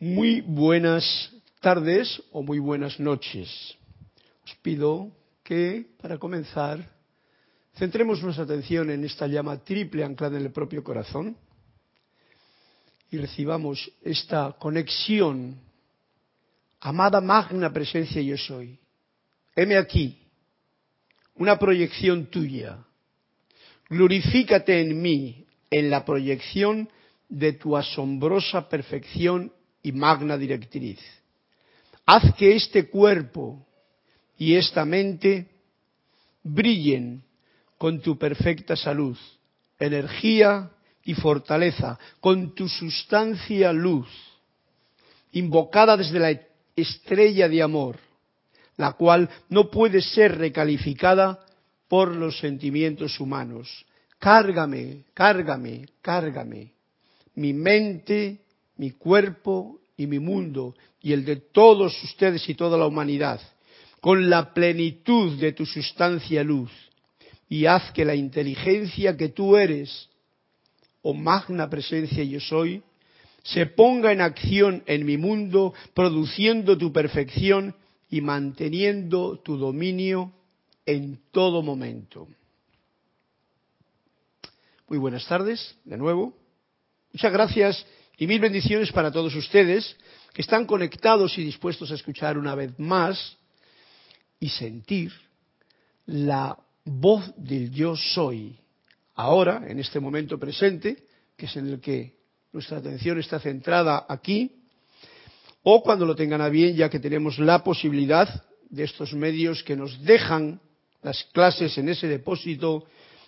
Muy buenas tardes o muy buenas noches. Os pido que, para comenzar, centremos nuestra atención en esta llama triple anclada en el propio corazón y recibamos esta conexión. Amada magna presencia yo soy. Heme aquí, una proyección tuya. Glorifícate en mí, en la proyección de tu asombrosa perfección magna directriz. Haz que este cuerpo y esta mente brillen con tu perfecta salud, energía y fortaleza, con tu sustancia luz, invocada desde la estrella de amor, la cual no puede ser recalificada por los sentimientos humanos. Cárgame, cárgame, cárgame. Mi mente, mi cuerpo y mi mundo y el de todos ustedes y toda la humanidad, con la plenitud de tu sustancia luz, y haz que la inteligencia que tú eres, o magna presencia yo soy, se ponga en acción en mi mundo, produciendo tu perfección y manteniendo tu dominio en todo momento. Muy buenas tardes, de nuevo. Muchas gracias y mil bendiciones para todos ustedes que están conectados y dispuestos a escuchar una vez más y sentir la voz del yo soy, ahora, en este momento presente, que es en el que nuestra atención está centrada aquí, o cuando lo tengan a bien, ya que tenemos la posibilidad de estos medios que nos dejan las clases en ese depósito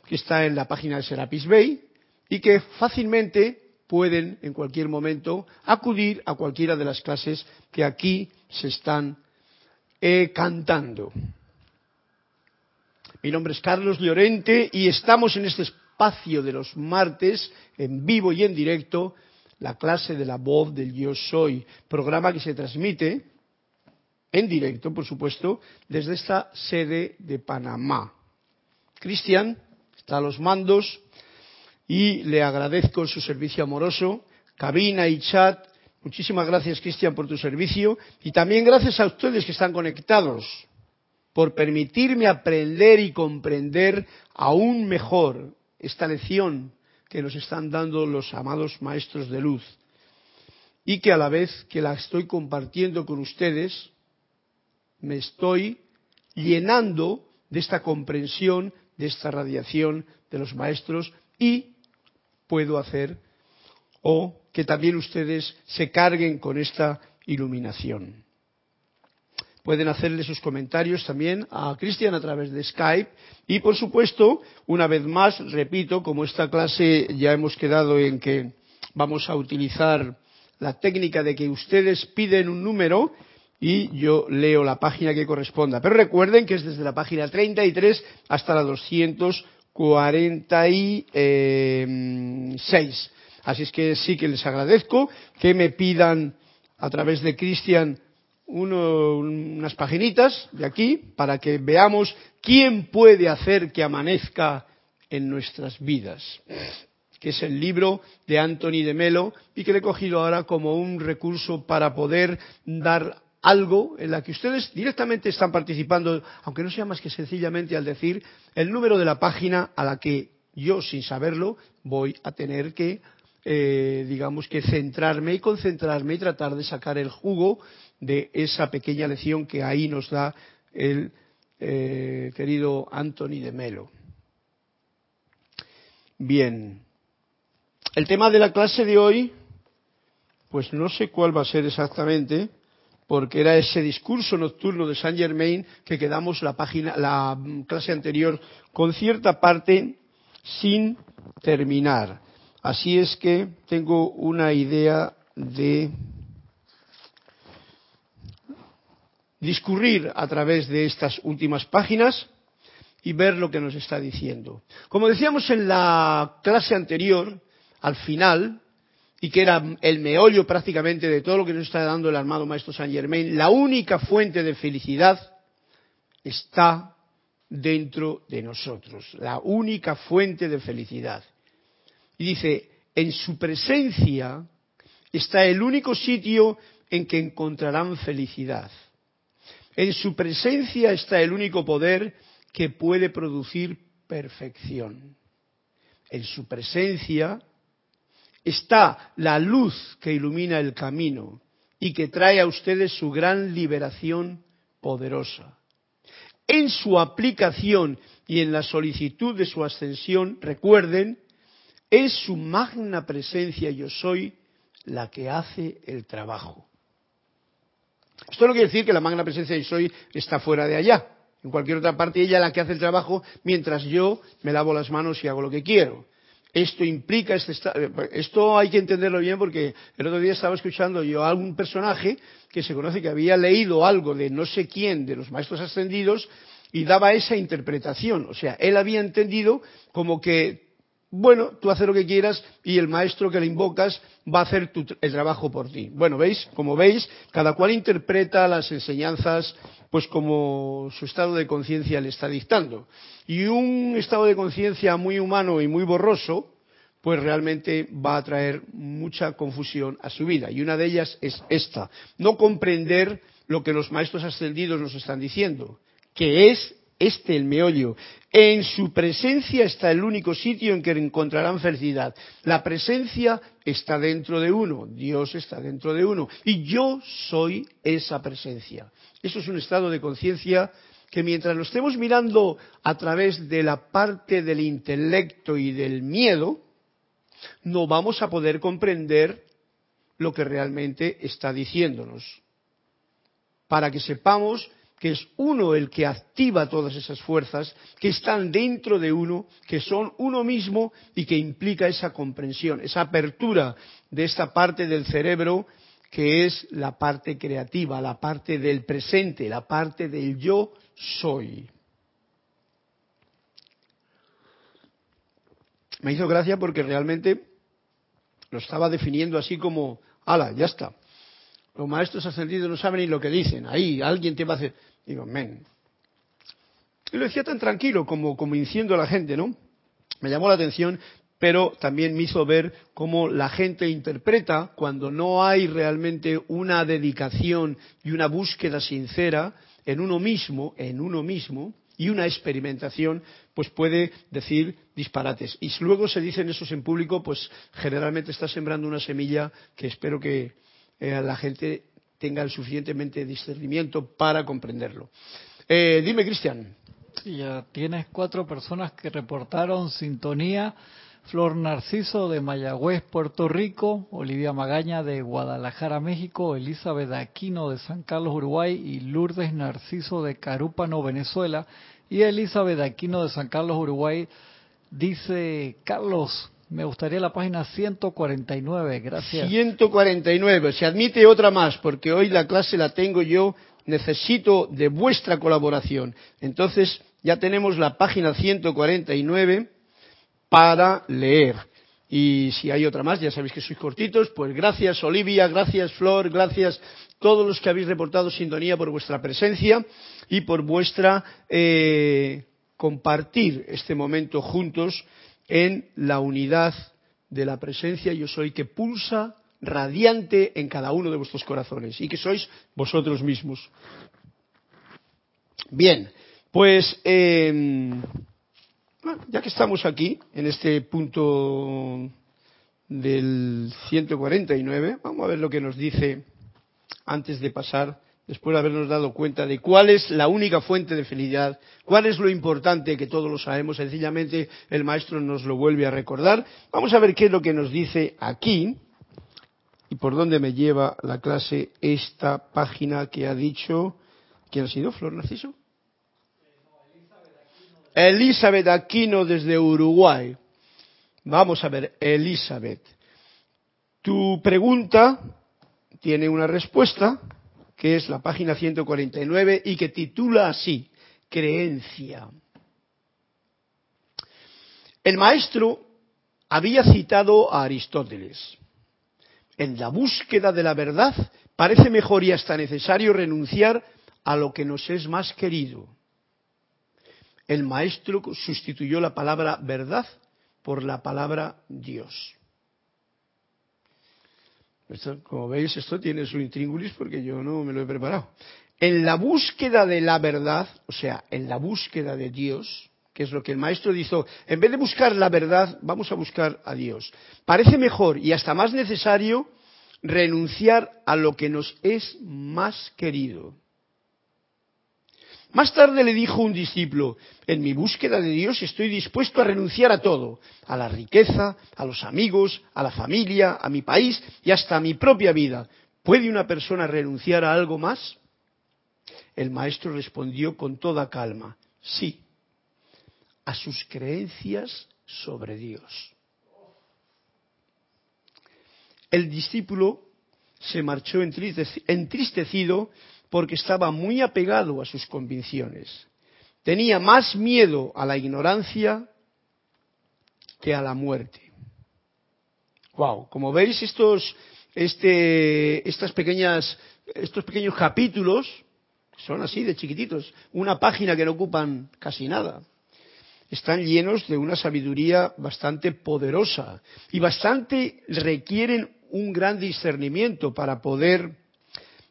que está en la página de Serapis Bay y que fácilmente pueden en cualquier momento acudir a cualquiera de las clases que aquí se están eh, cantando. Mi nombre es Carlos Llorente y estamos en este espacio de los martes, en vivo y en directo, la clase de la voz del Yo Soy, programa que se transmite en directo, por supuesto, desde esta sede de Panamá. Cristian está a los mandos y le agradezco su servicio amoroso, cabina y chat. Muchísimas gracias, Cristian, por tu servicio y también gracias a ustedes que están conectados por permitirme aprender y comprender aún mejor esta lección que nos están dando los amados maestros de luz y que a la vez que la estoy compartiendo con ustedes, me estoy llenando de esta comprensión, de esta radiación de los maestros y puedo hacer o que también ustedes se carguen con esta iluminación. Pueden hacerle sus comentarios también a Cristian a través de Skype y por supuesto, una vez más, repito, como esta clase ya hemos quedado en que vamos a utilizar la técnica de que ustedes piden un número y yo leo la página que corresponda. Pero recuerden que es desde la página 33 hasta la 200 46. Así es que sí que les agradezco que me pidan a través de Cristian unas paginitas de aquí para que veamos quién puede hacer que amanezca en nuestras vidas, que es el libro de Anthony de Melo y que le he cogido ahora como un recurso para poder dar algo en la que ustedes directamente están participando, aunque no sea más que sencillamente al decir el número de la página a la que yo, sin saberlo, voy a tener que, eh, digamos que centrarme y concentrarme y tratar de sacar el jugo de esa pequeña lección que ahí nos da el eh, querido Anthony de Melo. Bien. El tema de la clase de hoy, pues no sé cuál va a ser exactamente, porque era ese discurso nocturno de Saint Germain que quedamos la página, la clase anterior con cierta parte sin terminar. Así es que tengo una idea de discurrir a través de estas últimas páginas y ver lo que nos está diciendo. Como decíamos en la clase anterior, al final, y que era el meollo prácticamente de todo lo que nos está dando el armado maestro Saint Germain, la única fuente de felicidad está dentro de nosotros, la única fuente de felicidad. Y dice, en su presencia está el único sitio en que encontrarán felicidad. En su presencia está el único poder que puede producir perfección. En su presencia está la luz que ilumina el camino y que trae a ustedes su gran liberación poderosa. En su aplicación y en la solicitud de su ascensión, recuerden, es su magna presencia yo soy la que hace el trabajo. Esto no quiere decir que la magna presencia yo soy está fuera de allá. En cualquier otra parte ella es la que hace el trabajo mientras yo me lavo las manos y hago lo que quiero. Esto implica, este esto hay que entenderlo bien porque el otro día estaba escuchando yo a un personaje que se conoce que había leído algo de no sé quién, de los maestros ascendidos, y daba esa interpretación. O sea, él había entendido como que, bueno, tú haces lo que quieras y el maestro que le invocas va a hacer el trabajo por ti. Bueno, veis, como veis, cada cual interpreta las enseñanzas pues como su estado de conciencia le está dictando. Y un estado de conciencia muy humano y muy borroso, pues realmente va a traer mucha confusión a su vida. Y una de ellas es esta, no comprender lo que los maestros ascendidos nos están diciendo, que es este el meollo. En su presencia está el único sitio en que encontrarán felicidad. La presencia está dentro de uno, Dios está dentro de uno, y yo soy esa presencia. Eso es un estado de conciencia que mientras lo estemos mirando a través de la parte del intelecto y del miedo, no vamos a poder comprender lo que realmente está diciéndonos. Para que sepamos que es uno el que activa todas esas fuerzas que están dentro de uno, que son uno mismo y que implica esa comprensión, esa apertura de esta parte del cerebro que es la parte creativa, la parte del presente, la parte del yo soy. Me hizo gracia porque realmente lo estaba definiendo así como, ala, ya está. Los maestros ascendidos no saben ni lo que dicen. Ahí alguien te va a hacer. Digo, men. Y lo decía tan tranquilo como convenciendo a la gente, ¿no? Me llamó la atención pero también me hizo ver cómo la gente interpreta cuando no hay realmente una dedicación y una búsqueda sincera en uno mismo, en uno mismo, y una experimentación, pues puede decir disparates. Y luego se dicen esos en público, pues generalmente está sembrando una semilla que espero que eh, la gente tenga el suficientemente discernimiento para comprenderlo. Eh, dime, Cristian. Ya tienes cuatro personas que reportaron sintonía Flor Narciso de Mayagüez, Puerto Rico, Olivia Magaña de Guadalajara, México, Elizabeth Aquino de San Carlos, Uruguay y Lourdes Narciso de Carúpano, Venezuela. Y Elizabeth Aquino de San Carlos, Uruguay, dice, Carlos, me gustaría la página 149, gracias. 149, se admite otra más, porque hoy la clase la tengo yo, necesito de vuestra colaboración. Entonces, ya tenemos la página 149 para leer. Y si hay otra más, ya sabéis que sois cortitos, pues gracias Olivia, gracias Flor, gracias todos los que habéis reportado sintonía por vuestra presencia y por vuestra eh, compartir este momento juntos en la unidad de la presencia yo soy que pulsa radiante en cada uno de vuestros corazones y que sois vosotros mismos. Bien, pues eh, ya que estamos aquí, en este punto del 149, vamos a ver lo que nos dice antes de pasar, después de habernos dado cuenta de cuál es la única fuente de felicidad, cuál es lo importante, que todos lo sabemos, sencillamente el maestro nos lo vuelve a recordar. Vamos a ver qué es lo que nos dice aquí y por dónde me lleva la clase esta página que ha dicho. ¿Quién ha sido? ¿Flor Narciso? Elizabeth Aquino desde Uruguay. Vamos a ver, Elizabeth. Tu pregunta tiene una respuesta, que es la página 149 y que titula así, creencia. El maestro había citado a Aristóteles. En la búsqueda de la verdad parece mejor y hasta necesario renunciar a lo que nos es más querido el maestro sustituyó la palabra verdad por la palabra Dios. Como veis, esto tiene su intríngulis porque yo no me lo he preparado. En la búsqueda de la verdad, o sea, en la búsqueda de Dios, que es lo que el maestro dijo, en vez de buscar la verdad, vamos a buscar a Dios. Parece mejor y hasta más necesario renunciar a lo que nos es más querido. Más tarde le dijo un discípulo, en mi búsqueda de Dios estoy dispuesto a renunciar a todo, a la riqueza, a los amigos, a la familia, a mi país y hasta a mi propia vida. ¿Puede una persona renunciar a algo más? El maestro respondió con toda calma, sí, a sus creencias sobre Dios. El discípulo se marchó entristecido porque estaba muy apegado a sus convicciones. Tenía más miedo a la ignorancia que a la muerte. Wow, como veis estos este, estas pequeñas estos pequeños capítulos son así de chiquititos, una página que no ocupan casi nada. Están llenos de una sabiduría bastante poderosa y bastante requieren un gran discernimiento para poder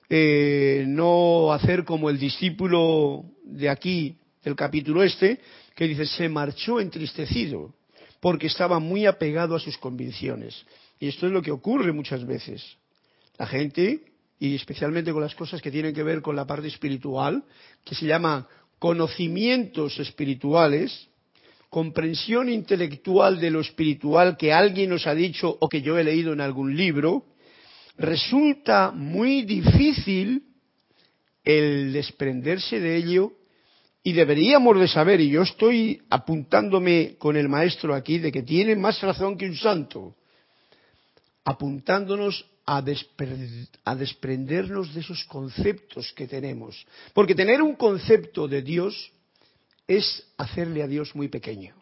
eh, no hacer como el discípulo de aquí, del capítulo este, que dice, se marchó entristecido, porque estaba muy apegado a sus convicciones. Y esto es lo que ocurre muchas veces. La gente, y especialmente con las cosas que tienen que ver con la parte espiritual, que se llama conocimientos espirituales, comprensión intelectual de lo espiritual que alguien nos ha dicho o que yo he leído en algún libro, resulta muy difícil el desprenderse de ello y deberíamos de saber, y yo estoy apuntándome con el maestro aquí, de que tiene más razón que un santo, apuntándonos a, a, desprendernos de esos conceptos que tenemos. Porque tener un concepto de Dios es hacerle a Dios muy pequeño.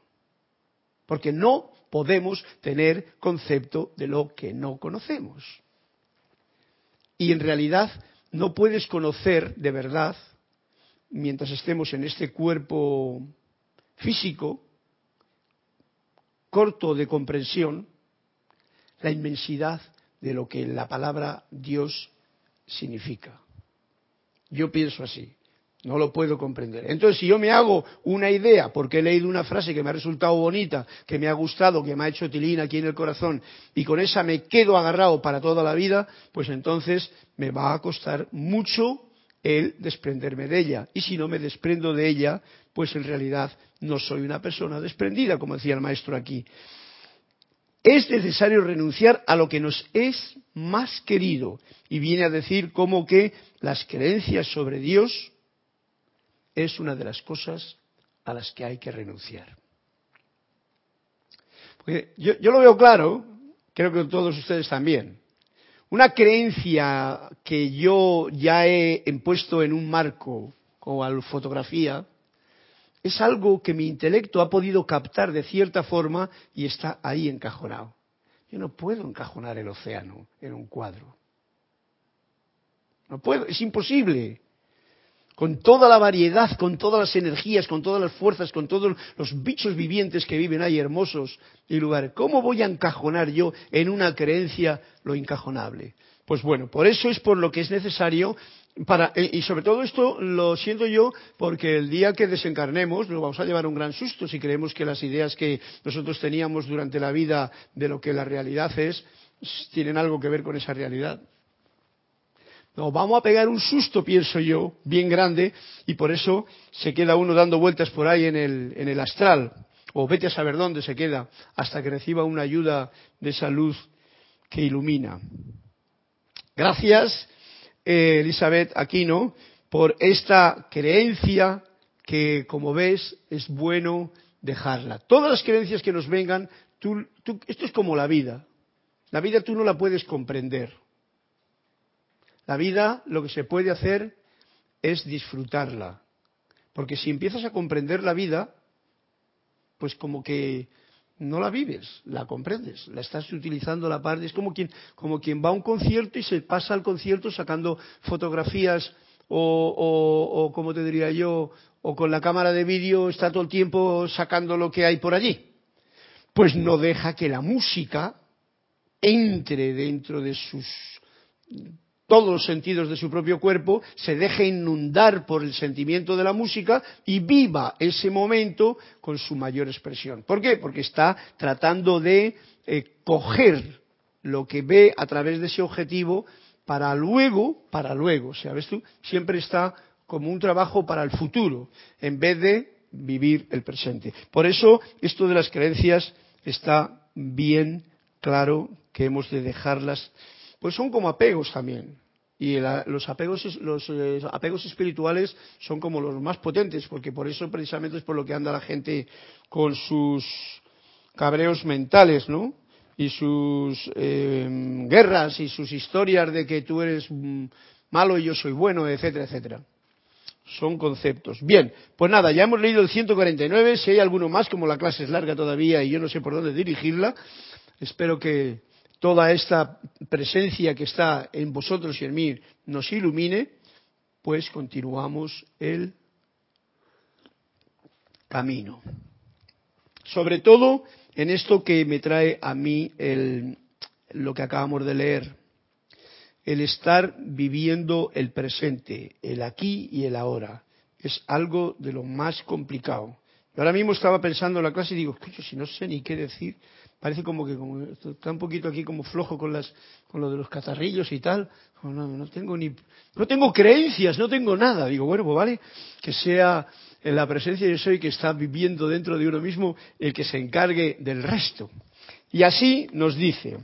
Porque no podemos tener concepto de lo que no conocemos. Y en realidad no puedes conocer de verdad, mientras estemos en este cuerpo físico, corto de comprensión, la inmensidad de lo que la palabra Dios significa. Yo pienso así. No lo puedo comprender. Entonces, si yo me hago una idea, porque he leído una frase que me ha resultado bonita, que me ha gustado, que me ha hecho tilín aquí en el corazón, y con esa me quedo agarrado para toda la vida, pues entonces me va a costar mucho el desprenderme de ella. Y si no me desprendo de ella, pues en realidad no soy una persona desprendida, como decía el maestro aquí. Es necesario renunciar a lo que nos es más querido. Y viene a decir como que las creencias sobre Dios, es una de las cosas a las que hay que renunciar. Porque yo, lo veo claro, creo que todos ustedes también. Una creencia que yo ya he puesto en un marco como la fotografía es algo que mi intelecto ha podido captar de cierta forma y está ahí encajonado. Yo no puedo encajonar el océano en un cuadro. No puedo, es imposible con toda la variedad, con todas las energías, con todas las fuerzas, con todos los bichos vivientes que viven ahí hermosos y lugares. ¿Cómo voy a encajonar yo en una creencia lo incajonable? Pues bueno, por eso es por lo que es necesario eh, y sobre todo esto lo siento yo porque el día que desencarnemos nos vamos a llevar un gran susto si creemos que las ideas que nosotros teníamos durante la vida de lo que la realidad es tienen algo que ver con esa realidad. Nos vamos a pegar un susto, pienso yo, bien grande, y por eso se queda uno dando vueltas por ahí en el, en el astral, o vete a saber dónde se queda, hasta que reciba una ayuda de esa luz que ilumina. Gracias, eh, Elizabeth Aquino, por esta creencia que, como ves, es bueno dejarla. Todas las creencias que nos vengan, esto es como la vida. La vida tú no la puedes comprender la vida lo que se puede hacer es disfrutarla. Porque si empiezas a comprender la vida, pues como que no la vives, la comprendes, la estás utilizando la parte, es como quien, como quien va a un concierto y se pasa al concierto sacando fotografías o, o, o como te diría yo, o con la cámara de vídeo está todo el tiempo sacando lo que hay por allí. Pues no deja que la música entre dentro de sus todos los sentidos de su propio cuerpo, se deje inundar por el sentimiento de la música y viva ese momento con su mayor expresión. ¿Por qué? Porque está tratando de eh, coger lo que ve a través de ese objetivo para luego, para luego, ¿sabes tú? Siempre está como un trabajo para el futuro, en vez de vivir el presente. Por eso, esto de las creencias está bien claro que hemos de dejarlas pues son como apegos también. Y los, apegos, los eh, apegos espirituales son como los más potentes, porque por eso precisamente es por lo que anda la gente con sus cabreos mentales, ¿no? Y sus em, guerras y sus historias de que tú eres mm, malo y yo soy bueno, etcétera, etcétera. Son conceptos. Bien, pues nada, ya hemos leído el 149. Si hay alguno más, como la clase es larga todavía y yo no sé por dónde dirigirla, espero que toda esta presencia que está en vosotros y en mí nos ilumine, pues continuamos el camino. Sobre todo en esto que me trae a mí el, lo que acabamos de leer, el estar viviendo el presente, el aquí y el ahora, es algo de lo más complicado. ahora mismo estaba pensando en la clase y digo, si no sé ni qué decir, parece como que está un poquito aquí como flojo con las con lo de los catarrillos y tal. No, no tengo ni no tengo creencias no tengo nada. Digo bueno pues vale que sea en la presencia yo soy que está viviendo dentro de uno mismo el que se encargue del resto. Y así nos dice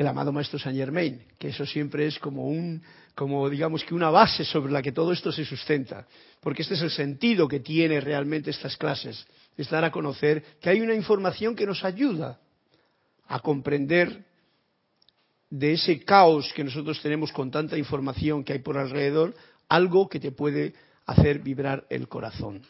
el amado maestro Saint Germain que eso siempre es como un como digamos que una base sobre la que todo esto se sustenta porque este es el sentido que tiene realmente estas clases es dar a conocer que hay una información que nos ayuda a comprender de ese caos que nosotros tenemos con tanta información que hay por alrededor, algo que te puede hacer vibrar el corazón.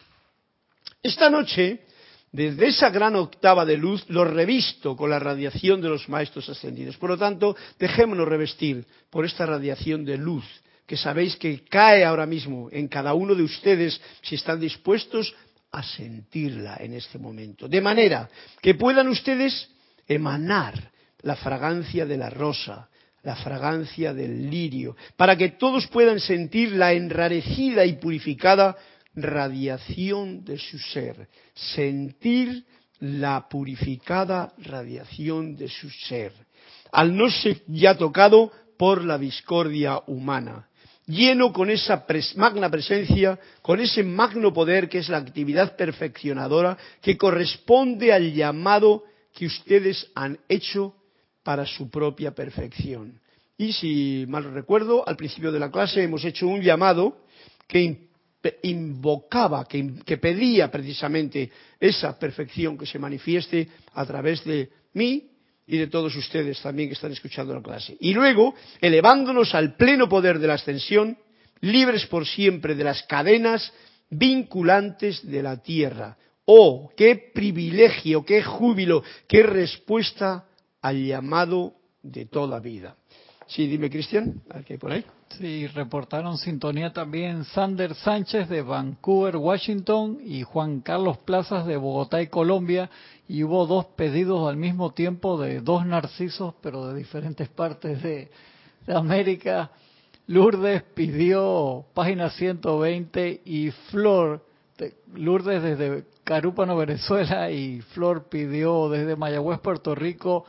Esta noche, desde esa gran octava de luz, lo revisto con la radiación de los maestros ascendidos. Por lo tanto, dejémonos revestir por esta radiación de luz que sabéis que cae ahora mismo en cada uno de ustedes si están dispuestos a sentirla en este momento. De manera que puedan ustedes emanar la fragancia de la rosa, la fragancia del lirio, para que todos puedan sentir la enrarecida y purificada radiación de su ser, sentir la purificada radiación de su ser, al no ser ya tocado por la discordia humana, lleno con esa magna presencia, con ese magno poder que es la actividad perfeccionadora que corresponde al llamado que ustedes han hecho para su propia perfección. Y si mal recuerdo, al principio de la clase hemos hecho un llamado que invocaba, que, pedía precisamente esa perfección que se manifieste a través de mí y de todos ustedes también que están escuchando la clase. Y luego, elevándonos al pleno poder de la ascensión, libres por siempre de las cadenas vinculantes de la tierra. Oh, qué privilegio, qué júbilo, qué respuesta al llamado de toda vida. Sí, dime, Cristian, ¿qué hay por ahí? Sí, reportaron sintonía también Sander Sánchez de Vancouver, Washington y Juan Carlos Plazas de Bogotá y Colombia. Y hubo dos pedidos al mismo tiempo de dos narcisos, pero de diferentes partes de, América. Lourdes pidió página 120 y Flor, Lourdes desde Carúpano, Venezuela, y Flor pidió desde Mayagüez, Puerto Rico,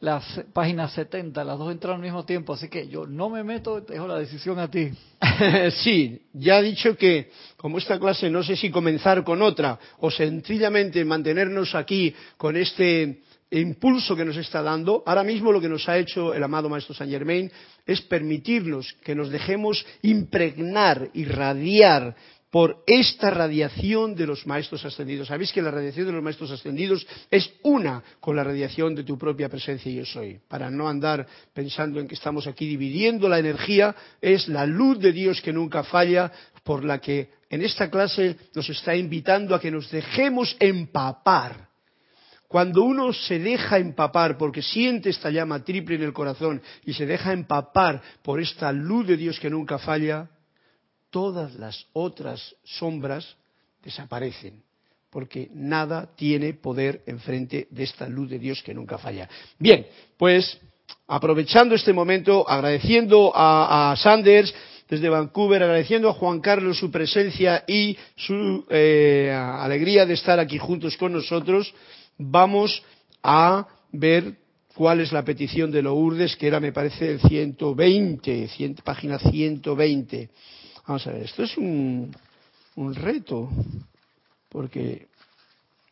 las páginas 70, las dos entraron al mismo tiempo, así que yo no me meto, dejo la decisión a ti. sí, ya he dicho que como esta clase no sé si comenzar con otra o sencillamente mantenernos aquí con este impulso que nos está dando, ahora mismo lo que nos ha hecho el amado Maestro Saint Germain es permitirnos que nos dejemos impregnar, irradiar por esta radiación de los maestros ascendidos. Sabéis que la radiación de los maestros ascendidos es una con la radiación de tu propia presencia yo soy. Para no andar pensando en que estamos aquí dividiendo la energía, es la luz de Dios que nunca falla, por la que en esta clase nos está invitando a que nos dejemos empapar. Cuando uno se deja empapar porque siente esta llama triple en el corazón y se deja empapar por esta luz de Dios que nunca falla, todas las otras sombras desaparecen, porque nada tiene poder enfrente de esta luz de Dios que nunca falla. Bien, pues aprovechando este momento, agradeciendo a, Sanders desde Vancouver, agradeciendo a Juan Carlos su presencia y su eh, alegría de estar aquí juntos con nosotros, vamos a ver cuál es la petición de Lourdes, que era, me parece, el 120, página 120. Vamos a ver, esto es un, un reto, porque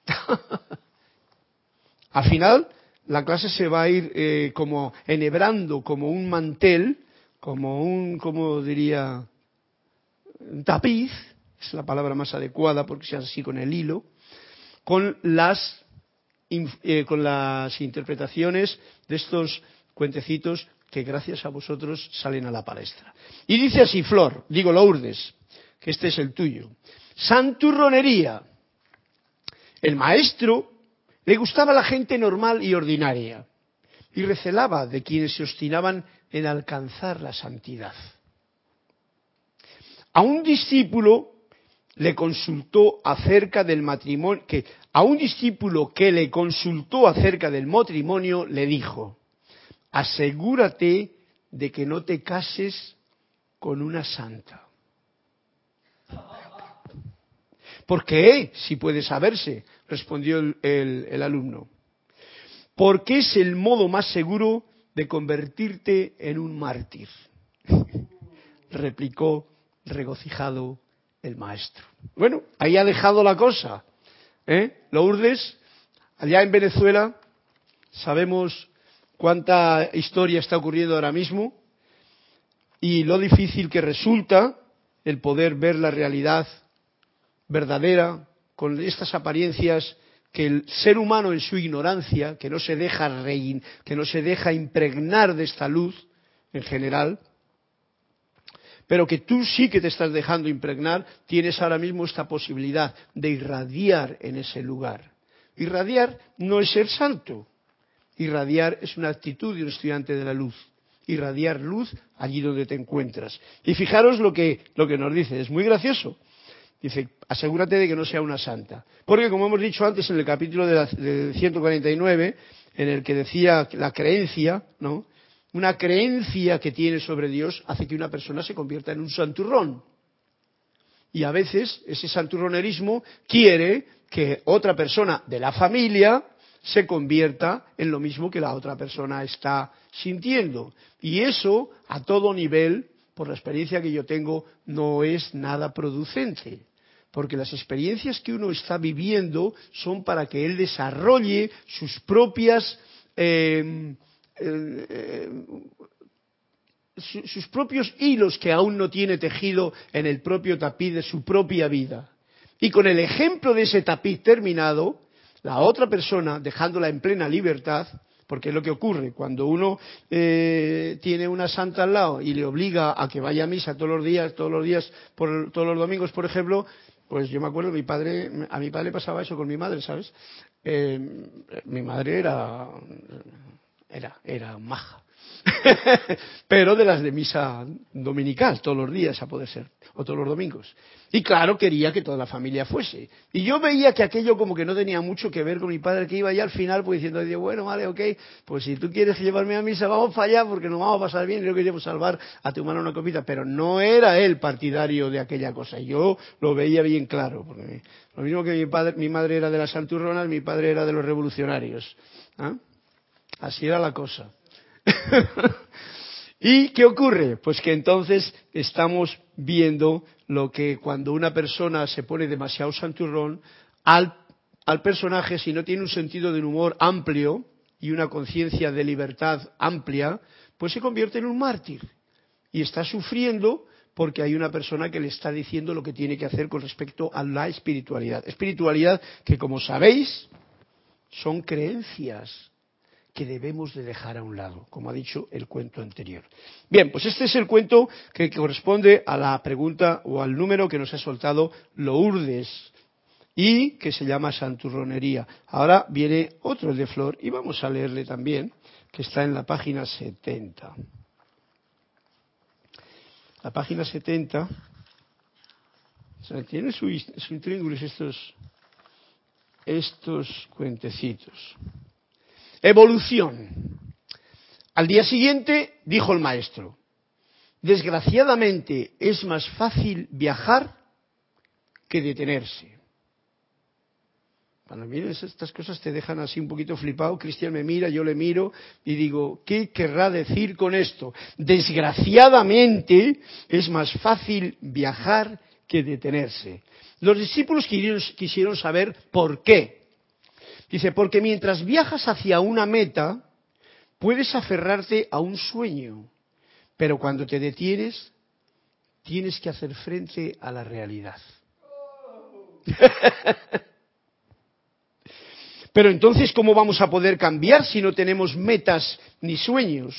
al final la clase se va a ir eh, como enhebrando, como un mantel, como un, como diría, un tapiz, es la palabra más adecuada porque sea así con el hilo, con las, eh, con las interpretaciones de estos cuentecitos que gracias a vosotros salen a la palestra. Y dice así, Flor, digo Lourdes, que este es el tuyo. Santurronería. El maestro le gustaba la gente normal y ordinaria y recelaba de quienes se obstinaban en alcanzar la santidad. A un discípulo le consultó acerca del matrimonio, que a un discípulo que le consultó acerca del matrimonio le dijo, asegúrate de que no te cases con una santa. ¿Por qué? Si puede saberse, respondió el, alumno. Porque es el modo más seguro de convertirte en un mártir, replicó regocijado el maestro. Bueno, ahí ha dejado la cosa. ¿eh? Lourdes, allá en Venezuela, sabemos cuánta historia está ocurriendo ahora mismo y lo difícil que resulta el poder ver la realidad verdadera, con estas apariencias que el ser humano en su ignorancia, que no se deja que no se deja impregnar de esta luz en general, pero que tú sí que te estás dejando impregnar, tienes ahora mismo esta posibilidad de irradiar en ese lugar. Irradiar no es ser santo, irradiar es una actitud de un estudiante de la luz irradiar luz allí donde te encuentras. Y fijaros lo que, lo que nos dice, es muy gracioso. Dice, asegúrate de que no sea una santa. Porque como hemos dicho antes en el capítulo de, 149, en el que decía la creencia, ¿no? Una creencia que tiene sobre Dios hace que una persona se convierta en un santurrón. Y a veces ese santurronerismo quiere que otra persona de la familia se convierta en lo mismo que la otra persona está sintiendo. Y eso, a todo nivel, por la experiencia que yo tengo, no es nada producente porque las experiencias que uno está viviendo son para que él desarrolle sus propias eh, eh, sus propios hilos que aún no tiene tejido en el propio tapiz de su propia vida. Y con el ejemplo de ese tapiz terminado, la otra persona, dejándola en plena libertad, porque es lo que ocurre cuando uno eh, tiene una santa al lado y le obliga a que vaya a misa todos los días, todos los días, por, todos los domingos, por ejemplo, pues yo me acuerdo, mi padre, a mi padre pasaba eso con mi madre, ¿sabes? Eh, mi madre era, era, era maja. Pero de las de misa dominical, todos los días a poder ser, o todos los domingos. Y claro, quería que toda la familia fuese. Y yo veía que aquello como que no tenía mucho que ver con mi padre, que iba ya al final pues diciendo, bueno, vale, ok, pues si tú quieres llevarme a misa, vamos para allá porque nos vamos a pasar bien, yo queríamos salvar a tu hermano una copita, pero no era él partidario de aquella cosa. Yo lo veía bien claro, porque lo mismo que mi, padre, mi madre era de las santurronas, mi padre era de los revolucionarios. ¿ah? Así era la cosa. ¿Y qué ocurre? Pues que entonces estamos viendo lo que cuando una persona se pone demasiado santurrón, al, al personaje, si no tiene un sentido de humor amplio y una conciencia de libertad amplia, pues se convierte en un mártir. Y está sufriendo porque hay una persona que le está diciendo lo que tiene que hacer con respecto a la espiritualidad. Espiritualidad que, como sabéis, son creencias, que debemos de dejar a un lado, como ha dicho el cuento anterior. Bien, pues este es el cuento que corresponde a la pregunta o al número que nos ha soltado Lourdes y que se llama Santurronería. Ahora viene otro de Flor y vamos a leerle también, que está en la página 70. La página 70 tiene su, su estos estos cuentecitos. Evolución. Al día siguiente dijo el maestro, desgraciadamente es más fácil viajar que detenerse. Cuando miras estas cosas te dejan así un poquito flipado. Cristian me mira, yo le miro y digo, ¿qué querrá decir con esto? Desgraciadamente es más fácil viajar que detenerse. Los discípulos quisieron saber por qué. Dice, porque mientras viajas hacia una meta, puedes aferrarte a un sueño, pero cuando te detienes, tienes que hacer frente a la realidad. Pero entonces, ¿cómo vamos a poder cambiar si no tenemos metas ni sueños?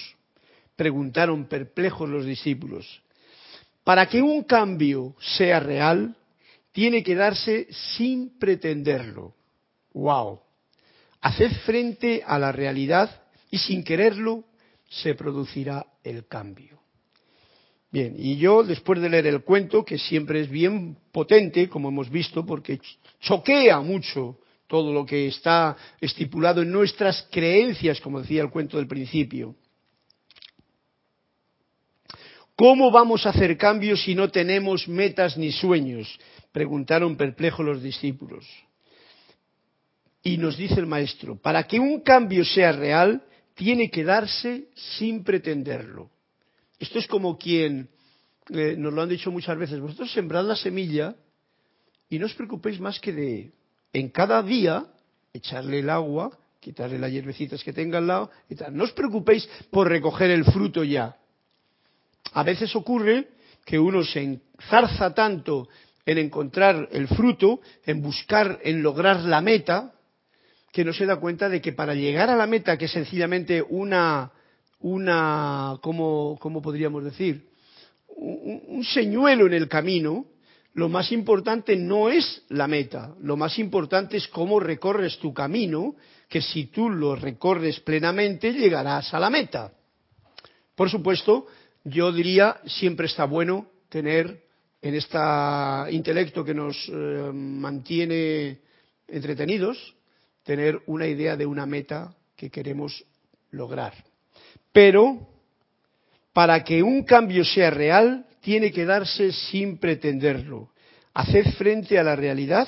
Preguntaron perplejos los discípulos. Para que un cambio sea real, tiene que darse sin pretenderlo. ¡Wow! Haced frente a la realidad y sin quererlo se producirá el cambio. Bien, y yo después de leer el cuento, que siempre es bien potente, como hemos visto, porque choquea mucho todo lo que está estipulado en nuestras creencias, como decía el cuento del principio. ¿Cómo vamos a hacer cambios si no tenemos metas ni sueños? Preguntaron perplejos los discípulos. Y nos dice el maestro, para que un cambio sea real, tiene que darse sin pretenderlo. Esto es como quien, eh, nos lo han dicho muchas veces, vosotros sembrad la semilla y no os preocupéis más que de en cada día echarle el agua, quitarle las hierbecitas que tenga al lado y tal. No os preocupéis por recoger el fruto ya. A veces ocurre que uno se enzarza tanto en encontrar el fruto, en buscar, en lograr la meta, que no se da cuenta de que para llegar a la meta, que es sencillamente una, una, ¿cómo, cómo podríamos decir? Un, señuelo en el camino, lo más importante no es la meta, lo más importante es cómo recorres tu camino, que si tú lo recorres plenamente llegarás a la meta. Por supuesto, yo diría, siempre está bueno tener en este intelecto que nos eh, mantiene entretenidos, tener una idea de una meta que queremos lograr. Pero, para que un cambio sea real, tiene que darse sin pretenderlo. Haced frente a la realidad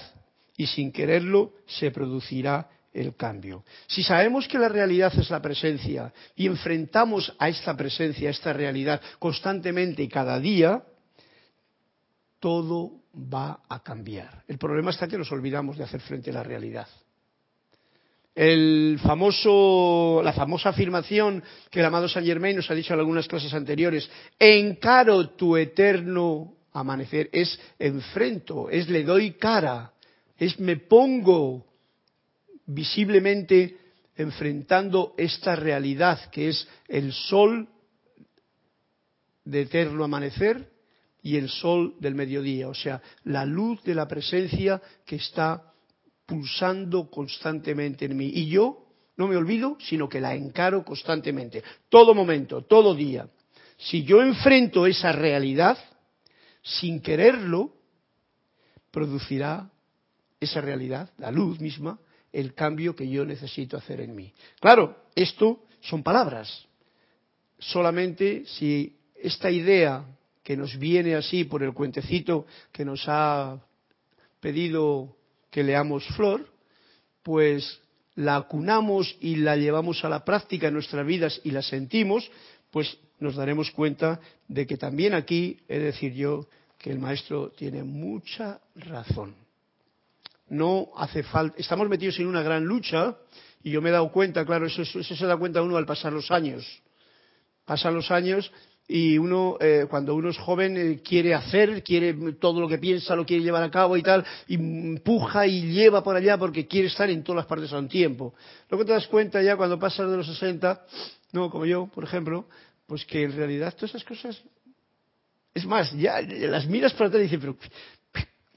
y sin quererlo se producirá el cambio. Si sabemos que la realidad es la presencia y enfrentamos a esta presencia, a esta realidad constantemente y cada día, todo va a cambiar. El problema está que nos olvidamos de hacer frente a la realidad la famosa afirmación que el amado Saint Germain nos ha dicho en algunas clases anteriores, encaro tu eterno amanecer, es enfrento, es le doy cara, es me pongo visiblemente enfrentando esta realidad que es el sol de eterno amanecer y el sol del mediodía, o sea, la luz de la presencia que está pulsando constantemente en mí. Y yo no me olvido, sino que la encaro constantemente, todo momento, todo día. Si yo enfrento esa realidad, sin quererlo, producirá esa realidad, la luz misma, el cambio que yo necesito hacer en mí. Claro, esto son palabras. Solamente si esta idea que nos viene así por el cuentecito que nos ha pedido que leamos Flor, pues la acunamos y la llevamos a la práctica en nuestras vidas y la sentimos, pues nos daremos cuenta de que también aquí he de decir yo que el maestro tiene mucha razón. No hace falta, estamos metidos en una gran lucha y yo me he dado cuenta, claro, eso, eso se da cuenta uno al pasar los años. Pasan los años y uno eh, cuando uno es joven eh, quiere hacer, quiere todo lo que piensa lo quiere llevar a cabo y tal, y empuja y lleva por allá porque quiere estar en todas las partes a un tiempo. Luego te das cuenta ya cuando pasas de los 60, no como yo, por ejemplo, pues que en realidad todas esas cosas, es más, ya las miras para atrás y dices, pero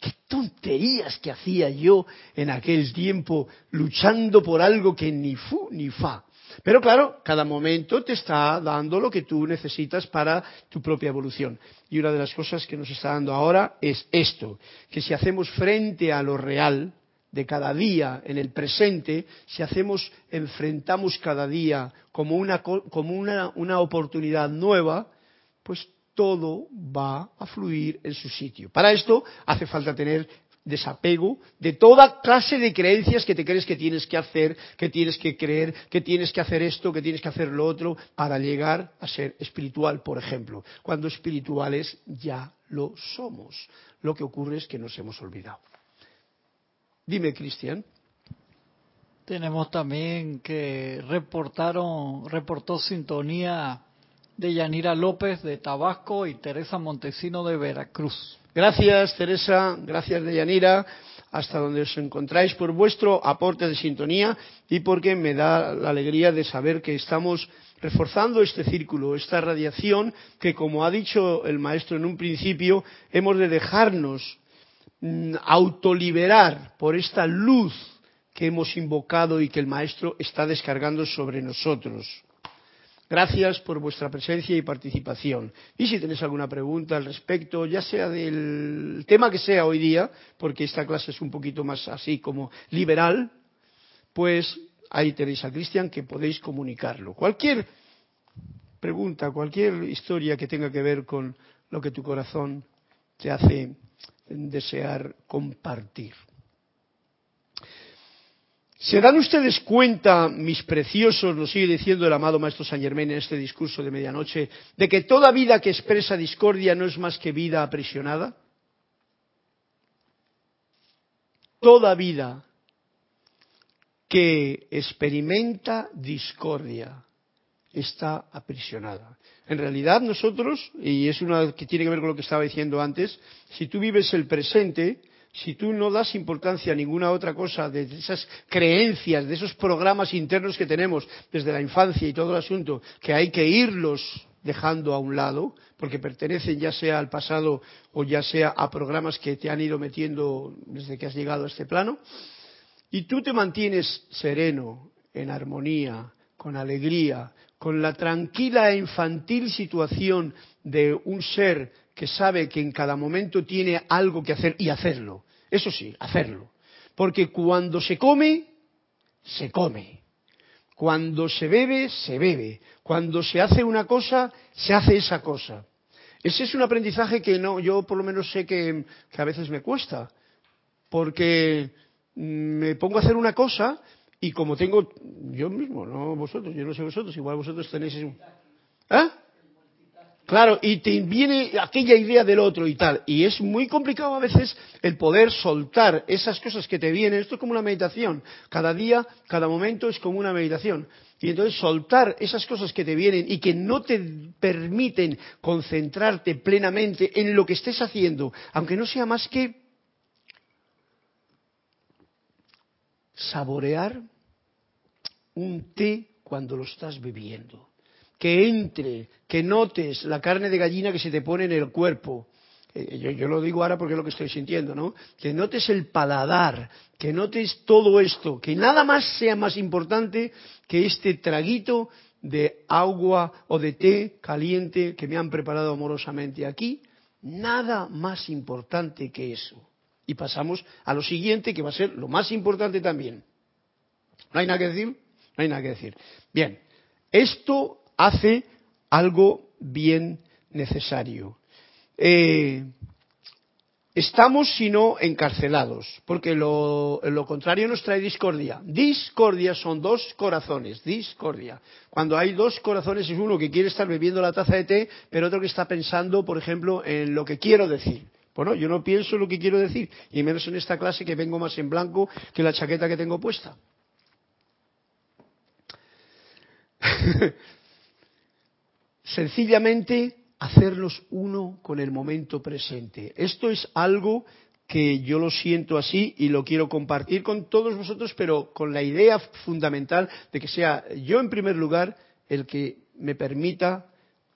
qué tonterías que hacía yo en aquel tiempo luchando por algo que ni fu ni fa. Pero claro, cada momento te está dando lo que tú necesitas para tu propia evolución. Y una de las cosas que nos está dando ahora es esto, que si hacemos frente a lo real, de cada día en el presente, si hacemos, enfrentamos cada día como una, como una, una oportunidad nueva, pues todo va a fluir en su sitio. Para esto hace falta tener desapego de toda clase de creencias que te crees que tienes que hacer, que tienes que creer, que tienes que hacer esto, que tienes que hacer lo otro, para llegar a ser espiritual, por ejemplo. Cuando espirituales ya lo somos. Lo que ocurre es que nos hemos olvidado. Dime, Cristian. Tenemos también que reportaron, reportó sintonía de Yanira López de Tabasco y Teresa Montesino de Veracruz. Gracias, Teresa. Gracias, Deyanira, hasta donde os encontráis por vuestro aporte de sintonía y porque me da la alegría de saber que estamos reforzando este círculo, esta radiación que, como ha dicho el maestro en un principio, hemos de dejarnos mm, autoliberar por esta luz que hemos invocado y que el maestro está descargando sobre nosotros. Gracias por vuestra presencia y participación. Y si tenéis alguna pregunta al respecto, ya sea del tema que sea hoy día, porque esta clase es un poquito más así como liberal, pues ahí tenéis a Cristian que podéis comunicarlo. Cualquier pregunta, cualquier historia que tenga que ver con lo que tu corazón te hace desear compartir. ¿Se dan ustedes cuenta, mis preciosos, lo sigue diciendo el amado Maestro San Germán en este discurso de medianoche, de que toda vida que expresa discordia no es más que vida aprisionada? Toda vida que experimenta discordia está aprisionada. En realidad nosotros, y es una que tiene que ver con lo que estaba diciendo antes, si tú vives el presente, si tú no das importancia a ninguna otra cosa de esas creencias, de esos programas internos que tenemos desde la infancia y todo el asunto, que hay que irlos dejando a un lado, porque pertenecen ya sea al pasado o ya sea a programas que te han ido metiendo desde que has llegado a este plano, y tú te mantienes sereno, en armonía, con alegría, con la tranquila e infantil situación de un ser que sabe que en cada momento tiene algo que hacer y hacerlo. Eso sí, hacerlo. Porque cuando se come, se come. Cuando se bebe, se bebe. Cuando se hace una cosa, se hace esa cosa. Ese es un aprendizaje que no, yo por lo menos sé que, a veces me cuesta. Porque me pongo a hacer una cosa y como tengo yo mismo, no vosotros, yo no sé vosotros, igual vosotros tenéis... ¿Eh? Claro, y te viene aquella idea del otro y tal. Y es muy complicado a veces el poder soltar esas cosas que te vienen. Esto es como una meditación. Cada día, cada momento es como una meditación. Y entonces soltar esas cosas que te vienen y que no te permiten concentrarte plenamente en lo que estés haciendo, aunque no sea más que saborear un té cuando lo estás bebiendo que entre, que notes la carne de gallina que se te pone en el cuerpo. Eh, yo, yo, lo digo ahora porque es lo que estoy sintiendo, ¿no? Que notes el paladar, que notes todo esto, que nada más sea más importante que este traguito de agua o de té caliente que me han preparado amorosamente aquí. Nada más importante que eso. Y pasamos a lo siguiente, que va a ser lo más importante también. ¿No hay nada que decir? No hay nada que decir. Bien, esto hace algo bien necesario. Eh, estamos, sino, encarcelados, porque lo, lo, contrario nos trae discordia. Discordia son dos corazones, discordia. Cuando hay dos corazones es uno que quiere estar bebiendo la taza de té, pero otro que está pensando, por ejemplo, en lo que quiero decir. Bueno, yo no pienso lo que quiero decir, y menos en esta clase que vengo más en blanco que la chaqueta que tengo puesta. sencillamente hacerlos uno con el momento presente. Esto es algo que yo lo siento así y lo quiero compartir con todos vosotros, pero con la idea fundamental de que sea yo en primer lugar el que me permita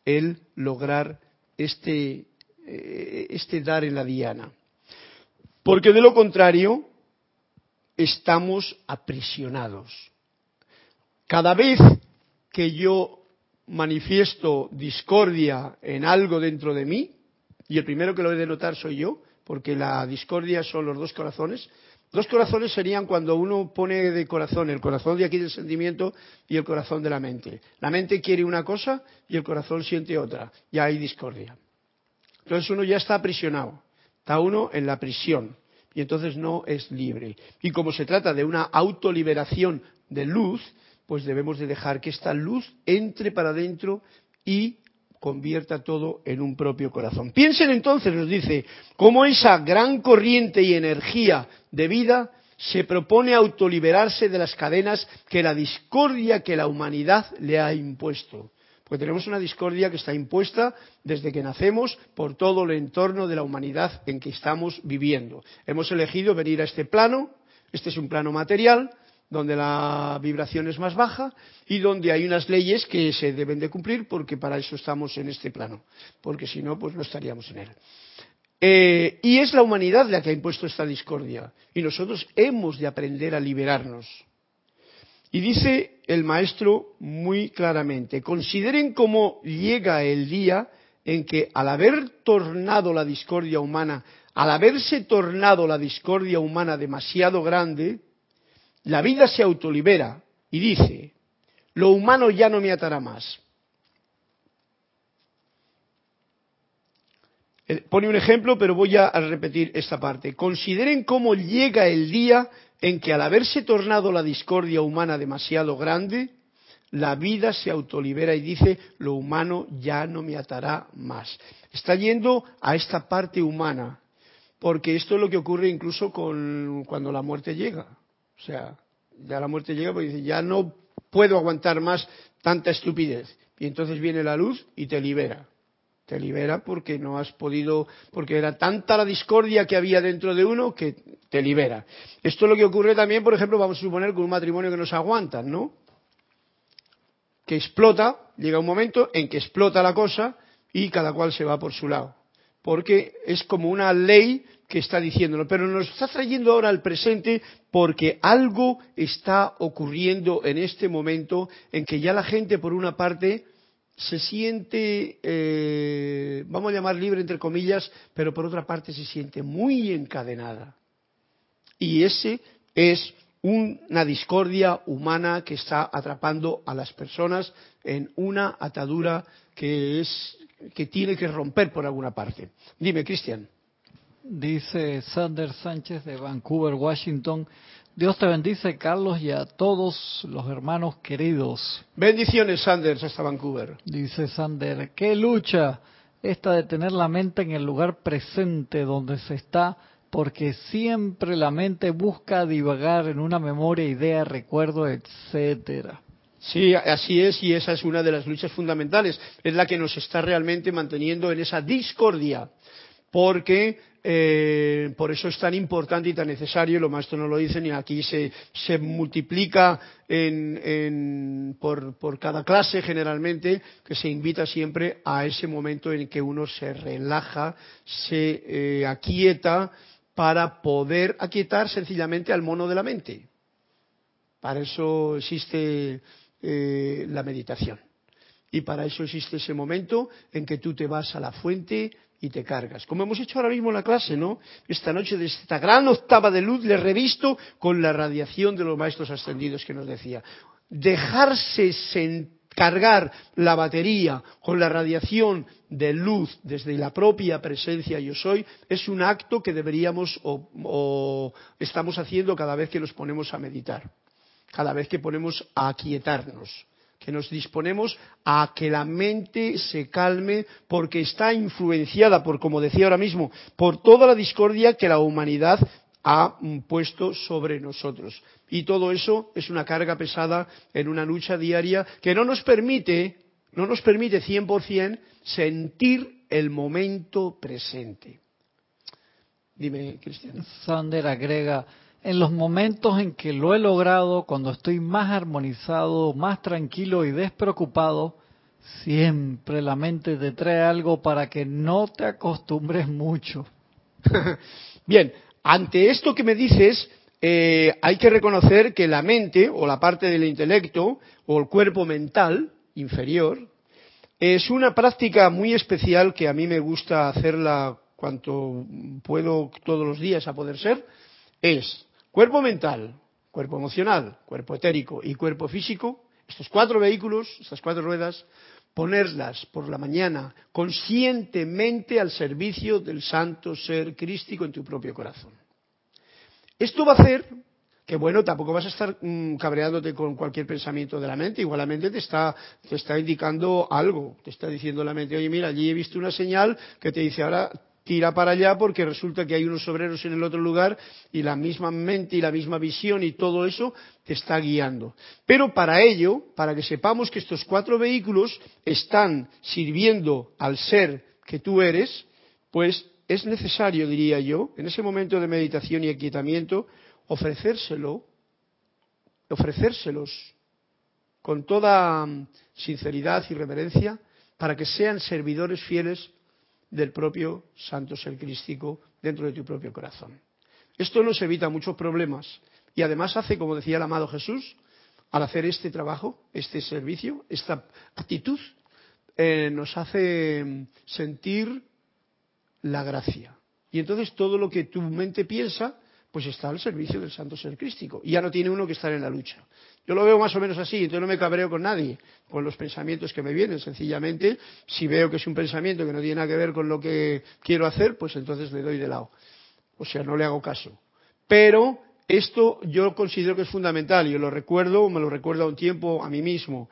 el lograr este, eh, este dar en la diana. Porque de lo contrario, estamos aprisionados. Cada vez que yo manifiesto discordia en algo dentro de mí, y el primero que lo he de notar soy yo, porque la discordia son los dos corazones, Dos corazones serían cuando uno pone de corazón el corazón de aquí del sentimiento y el corazón de la mente. La mente quiere una cosa y el corazón siente otra. Ya hay discordia. Entonces uno ya está aprisionado. Está uno en la prisión y entonces no es libre. Y como se trata de una autoliberación de luz, pues debemos de dejar que esta luz entre para adentro y convierta todo en un propio corazón. Piensen entonces, nos dice, cómo esa gran corriente y energía de vida se propone autoliberarse de las cadenas que la discordia que la humanidad le ha impuesto. Porque tenemos una discordia que está impuesta desde que nacemos por todo el entorno de la humanidad en que estamos viviendo. Hemos elegido venir a este plano, este es un plano material, donde la vibración es más baja y donde hay unas leyes que se deben de cumplir porque para eso estamos en este plano, porque si no, pues no estaríamos en él. Eh, y es la humanidad la que ha impuesto esta discordia y nosotros hemos de aprender a liberarnos. Y dice el maestro muy claramente, consideren cómo llega el día en que al haber tornado la discordia humana, al haberse tornado la discordia humana demasiado grande, la vida se autolibera y dice, lo humano ya no me atará más. Eh, pone un ejemplo, pero voy a repetir esta parte. Consideren cómo llega el día en que al haberse tornado la discordia humana demasiado grande, la vida se autolibera y dice, lo humano ya no me atará más. Está yendo a esta parte humana, porque esto es lo que ocurre incluso con, cuando la muerte llega. O sea, ya la muerte llega porque dice, ya no puedo aguantar más tanta estupidez. Y entonces viene la luz y te libera. Te libera porque no has podido, porque era tanta la discordia que había dentro de uno que te libera. Esto es lo que ocurre también, por ejemplo, vamos a suponer con un matrimonio que no se aguantan, ¿no? Que explota, llega un momento en que explota la cosa y cada cual se va por su lado. Porque es como una ley que está diciéndolo, pero nos está trayendo ahora al presente porque algo está ocurriendo en este momento en que ya la gente, por una parte, se siente, eh, vamos a llamar libre entre comillas, pero por otra parte se siente muy encadenada. Y ese es una discordia humana que está atrapando a las personas en una atadura que es que tiene que romper por alguna parte. Dime, Cristian. Dice Sander Sánchez de Vancouver, Washington. Dios te bendice, Carlos, y a todos los hermanos queridos. Bendiciones, Sanders, hasta Vancouver. Dice Sander, qué lucha esta de tener la mente en el lugar presente donde se está, porque siempre la mente busca divagar en una memoria, idea, recuerdo, etcétera. Sí, así es, y esa es una de las luchas fundamentales. Es la que nos está realmente manteniendo en esa discordia porque eh, por eso es tan importante y tan necesario, lo maestros no lo dicen y aquí se, multiplica en, por, por, cada clase generalmente, que se invita siempre a ese momento en que uno se relaja, se eh, aquieta para poder aquietar sencillamente al mono de la mente. Para eso existe eh, la meditación. Y para eso existe ese momento en que tú te vas a la fuente y te cargas. Como hemos hecho ahora mismo en la clase, ¿no? Esta noche de esta gran octava de luz le revisto con la radiación de los maestros ascendidos que nos decía. Dejarse cargar la batería con la radiación de luz desde la propia presencia yo soy es un acto que deberíamos o, o estamos haciendo cada vez que nos ponemos a meditar, cada vez que ponemos a aquietarnos que nos disponemos a que la mente se calme porque está influenciada por, como decía ahora mismo, por toda la discordia que la humanidad ha puesto sobre nosotros. Y todo eso es una carga pesada en una lucha diaria que no nos permite, no nos permite 100% sentir el momento presente. Dime, Cristian. Sander agrega, en los momentos en que lo he logrado, cuando estoy más armonizado, más tranquilo y despreocupado, siempre la mente te trae algo para que no te acostumbres mucho. Bien, ante esto que me dices, eh, hay que reconocer que la mente o la parte del intelecto o el cuerpo mental inferior es una práctica muy especial que a mí me gusta hacerla cuanto puedo todos los días a poder ser, es cuerpo mental, cuerpo emocional, cuerpo etérico y cuerpo físico, estos cuatro vehículos, estas cuatro ruedas, ponerlas por la mañana conscientemente al servicio del santo ser crístico en tu propio corazón. Esto va a hacer que bueno, tampoco vas a estar mm, cabreándote con cualquier pensamiento de la mente, igualmente te está, te está indicando algo, te está diciendo la mente, oye mira, allí he visto una señal que te dice ahora tira para allá porque resulta que hay unos obreros en el otro lugar y la misma mente y la misma visión y todo eso te está guiando. Pero para ello, para que sepamos que estos cuatro vehículos están sirviendo al ser que tú eres, pues es necesario, diría yo, en ese momento de meditación y aquietamiento, ofrecérselo, ofrecérselos con toda sinceridad y reverencia para que sean servidores fieles del propio santo ser crístico dentro de tu propio corazón. Esto nos evita muchos problemas y además hace, como decía el amado Jesús, al hacer este trabajo, este servicio, esta actitud, eh, nos hace sentir la gracia. Y entonces todo lo que tu mente piensa pues está al servicio del santo ser crístico. Y ya no tiene uno que estar en la lucha. Yo lo veo más o menos así, entonces no me cabreo con nadie, con los pensamientos que me vienen. Sencillamente, si veo que es un pensamiento que no tiene nada que ver con lo que quiero hacer, pues entonces le doy de lado. O sea, no le hago caso. Pero esto yo considero que es fundamental, yo lo recuerdo, me lo recuerdo a un tiempo a mí mismo.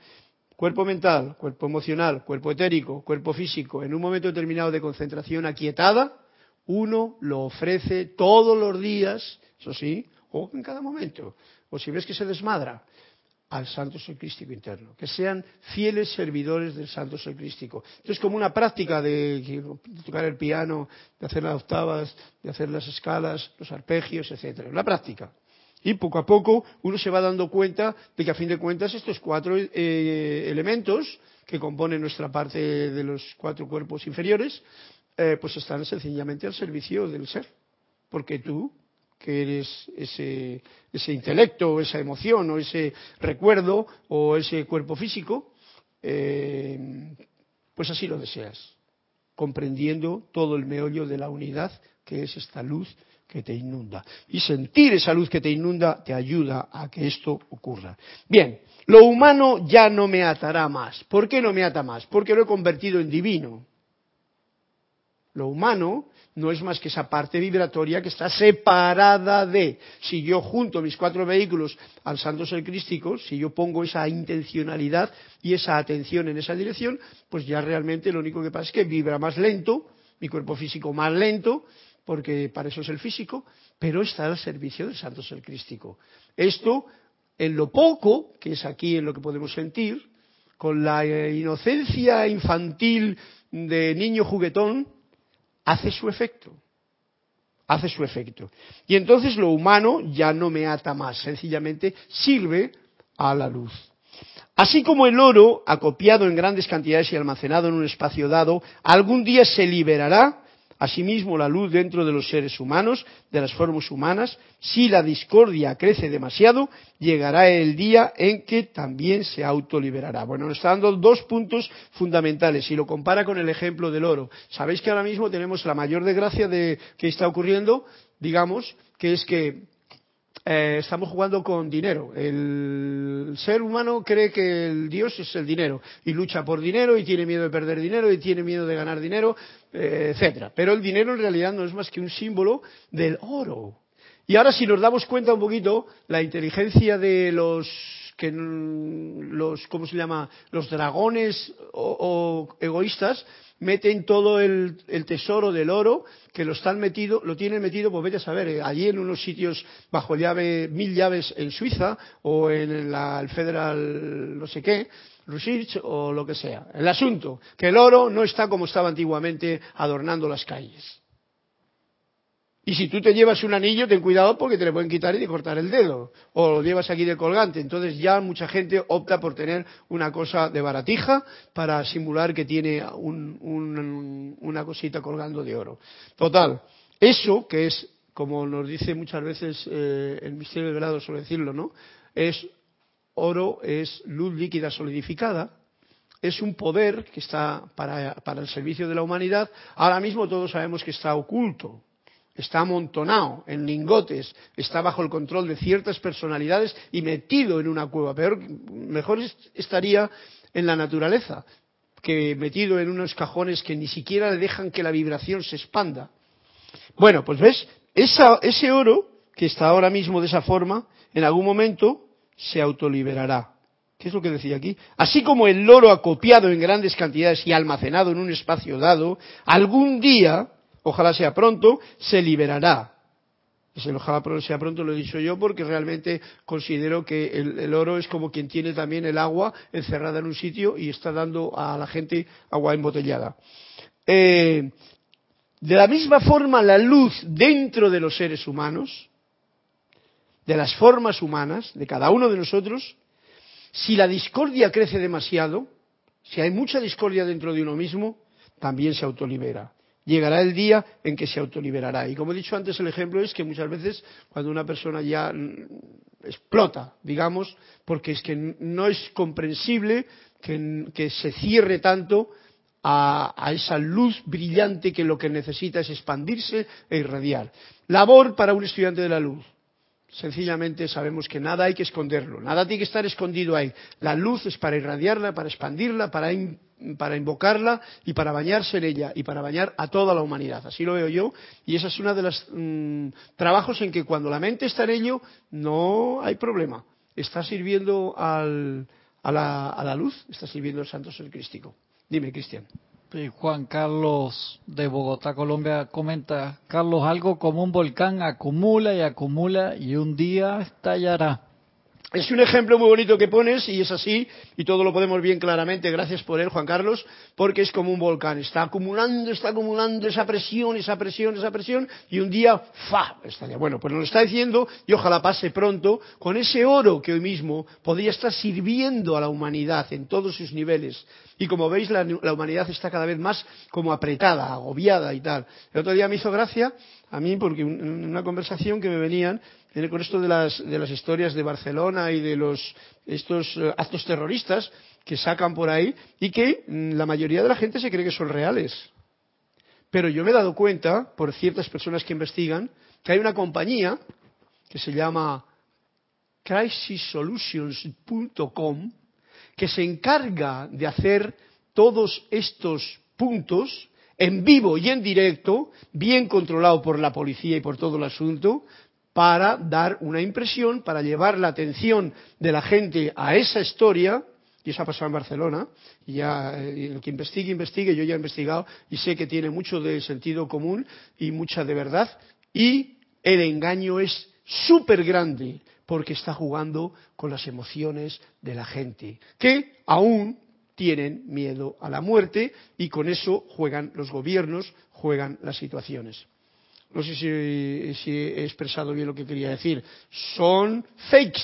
Cuerpo mental, cuerpo emocional, cuerpo etérico, cuerpo físico, en un momento determinado de concentración aquietada, uno lo ofrece todos los días, eso sí, o en cada momento, o si ves que se desmadra, al santo ser crístico interno, que sean fieles servidores del santo ser crístico. Entonces, como una práctica de, tocar el piano, de hacer las octavas, de hacer las escalas, los arpegios, etcétera, una práctica. Y poco a poco uno se va dando cuenta de que a fin de cuentas estos cuatro eh, elementos que componen nuestra parte de los cuatro cuerpos inferiores eh, pues están sencillamente al servicio del ser. Porque tú, que eres ese, ese intelecto o esa emoción o ese recuerdo o ese cuerpo físico, eh, pues así lo deseas, comprendiendo todo el meollo de la unidad que es esta luz que te inunda. Y sentir esa luz que te inunda te ayuda a que esto ocurra. Bien, lo humano ya no me atará más. ¿Por qué no me ata más? Porque lo he convertido en divino. Lo humano no es más que esa parte vibratoria que está separada de. Si yo junto mis cuatro vehículos al santo ser crístico, si yo pongo esa intencionalidad y esa atención en esa dirección, pues ya realmente lo único que pasa es que vibra más lento, mi cuerpo físico más lento, porque para eso es el físico, pero está al servicio del santo ser crístico. Esto, en lo poco, que es aquí en lo que podemos sentir, con la inocencia infantil de niño juguetón, hace su efecto. Hace su efecto. Y entonces lo humano ya no me ata más, sencillamente sirve a la luz. Así como el oro, acopiado en grandes cantidades y almacenado en un espacio dado, algún día se liberará Asimismo, la luz dentro de los seres humanos, de las formas humanas, si la discordia crece demasiado, llegará el día en que también se autoliberará. Bueno, nos está dando dos puntos fundamentales. Si lo compara con el ejemplo del oro, sabéis que ahora mismo tenemos la mayor desgracia de que está ocurriendo, digamos, que es que eh, estamos jugando con dinero. El ser humano cree que el Dios es el dinero y lucha por dinero y tiene miedo de perder dinero y tiene miedo de ganar dinero, eh, etcétera. Pero el dinero en realidad no es más que un símbolo del oro. Y ahora si nos damos cuenta un poquito, la inteligencia de los que los cómo se llama los dragones o egoístas meten todo el, tesoro del oro, que lo están metido, lo tienen metido, pues vete a saber, eh, allí en unos sitios bajo llave, mil llaves en Suiza, o en la, el Federal no sé qué, Research, o lo que sea. El asunto, que el oro no está como estaba antiguamente adornando las calles. Y si tú te llevas un anillo, ten cuidado porque te le pueden quitar y te cortar el dedo. O lo llevas aquí de colgante. Entonces ya mucha gente opta por tener una cosa de baratija para simular que tiene una cosita colgando de oro. Total, eso que es, como nos dice muchas veces eh, el misterio de grado, suele decirlo, ¿no? Es oro, es luz líquida solidificada, es un poder que está para el servicio de la humanidad. Ahora mismo todos sabemos que está oculto está amontonado en lingotes, está bajo el control de ciertas personalidades y metido en una cueva. Peor, mejor estaría en la naturaleza que metido en unos cajones que ni siquiera le dejan que la vibración se expanda. Bueno, pues ves, ese oro que está ahora mismo de esa forma, en algún momento se autoliberará. ¿Qué es lo que decía aquí? Así como el oro acopiado en grandes cantidades y almacenado en un espacio dado, algún día, ojalá sea pronto, se liberará. Ojalá sea pronto lo he dicho yo porque realmente considero que el, oro es como quien tiene también el agua encerrada en un sitio y está dando a la gente agua embotellada. Eh, de la misma forma, la luz dentro de los seres humanos, de las formas humanas, de cada uno de nosotros, si la discordia crece demasiado, si hay mucha discordia dentro de uno mismo, también se autolibera. Llegará el día en que se autoliberará. Y como he dicho antes, el ejemplo es que muchas veces cuando una persona ya explota, digamos, porque es que no es comprensible que, se cierre tanto a, a, esa luz brillante que lo que necesita es expandirse e irradiar. Labor para un estudiante de la luz sencillamente sabemos que nada hay que esconderlo, nada tiene que estar escondido ahí. La luz es para irradiarla, para expandirla, para, invocarla y para bañarse en ella y para bañar a toda la humanidad. Así lo veo yo y ese es uno de los mm, trabajos en que cuando la mente está en ello no hay problema. Está sirviendo a, la, a la luz, está sirviendo el santo ser crístico. Dime, Cristian. Juan Carlos de Bogotá, Colombia, comenta, Carlos, algo como un volcán acumula y acumula y un día estallará. Es un ejemplo muy bonito que pones y es así, y todo lo podemos bien claramente, gracias por él, Juan Carlos, porque es como un volcán, está acumulando, está acumulando esa presión, esa presión, esa presión, y un día, ¡fa! estalla. Bueno, pues nos lo está diciendo, y ojalá pase pronto, con ese oro que hoy mismo podría estar sirviendo a la humanidad en todos sus niveles. Y como veis, la, humanidad está cada vez más como apretada, agobiada y tal. El otro día me hizo gracia a mí porque en una conversación que me venían con esto de las, de las historias de Barcelona y de los, estos eh, actos terroristas que sacan por ahí y que mm, la mayoría de la gente se cree que son reales. Pero yo me he dado cuenta, por ciertas personas que investigan, que hay una compañía que se llama crisissolutions.com que se encarga de hacer todos estos puntos en vivo y en directo, bien controlado por la policía y por todo el asunto, para dar una impresión, para llevar la atención de la gente a esa historia, y eso ha pasado en Barcelona, y ya eh, el que investigue, investigue, yo ya he investigado y sé que tiene mucho de sentido común y mucha de verdad, y el engaño es súper grande porque está jugando con las emociones de la gente, que aún tienen miedo a la muerte y con eso juegan los gobiernos, juegan las situaciones. No sé si, he expresado bien lo que quería decir. Son fakes.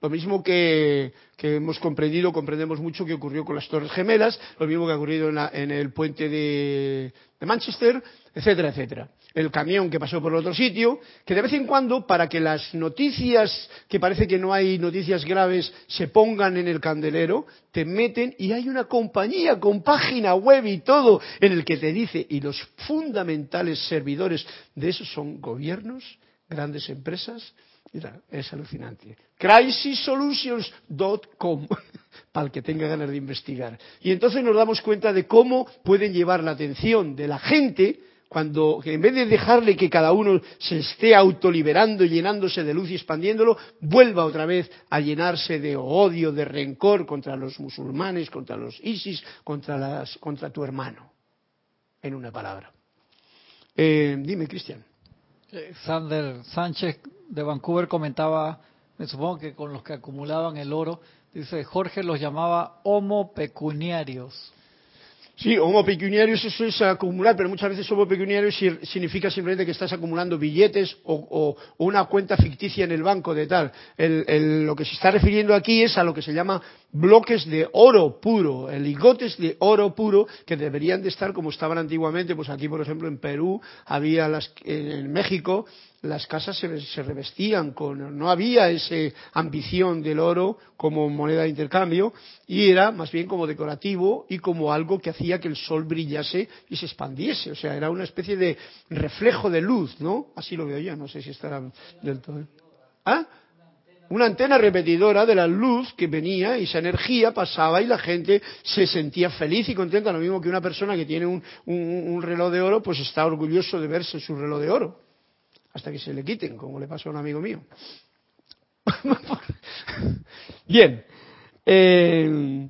Lo mismo que, hemos comprendido, comprendemos mucho que ocurrió con las Torres Gemelas, lo mismo que ha ocurrido en, el puente de Manchester, etcétera, etcétera. El camión que pasó por otro sitio, que de vez en cuando, para que las noticias, que parece que no hay noticias graves, se pongan en el candelero, te meten y hay una compañía con página web y todo en el que te dice, y los fundamentales servidores de eso son gobiernos, grandes empresas, es alucinante. Crisissolutions.com, para el que tenga ganas de investigar. Y entonces nos damos cuenta de cómo pueden llevar la atención de la gente cuando en vez de dejarle que cada uno se esté autoliberando llenándose de luz y expandiéndolo, vuelva otra vez a llenarse de odio, de rencor contra los musulmanes, contra los ISIS, contra, contra tu hermano. En una palabra. Eh, dime, Cristian. Eh, Sander Sánchez de Vancouver comentaba, me supongo que con los que acumulaban el oro, dice Jorge los llamaba homo pecuniarios. Sí, homo pecuniarios eso es acumular, pero muchas veces homo pecuniarios significa simplemente que estás acumulando billetes o, una cuenta ficticia en el banco de tal. lo que se está refiriendo aquí es a lo que se llama bloques de oro puro, lingotes de oro puro que deberían de estar como estaban antiguamente. Pues aquí, por ejemplo, en Perú había las, en México las casas se, revestían con, no había esa ambición del oro como moneda de intercambio y era más bien como decorativo y como algo que hacía que el sol brillase y se expandiese. O sea, era una especie de reflejo de luz, ¿no? Así lo veo yo, no sé si estará del todo. ¿Ah? Una antena repetidora de la luz que venía y esa energía pasaba y la gente se sentía feliz y contenta. Lo mismo que una persona que tiene un, un reloj de oro, pues está orgulloso de verse su reloj de oro. Hasta que se le quiten, como le pasó a un amigo mío. Bien. Eh,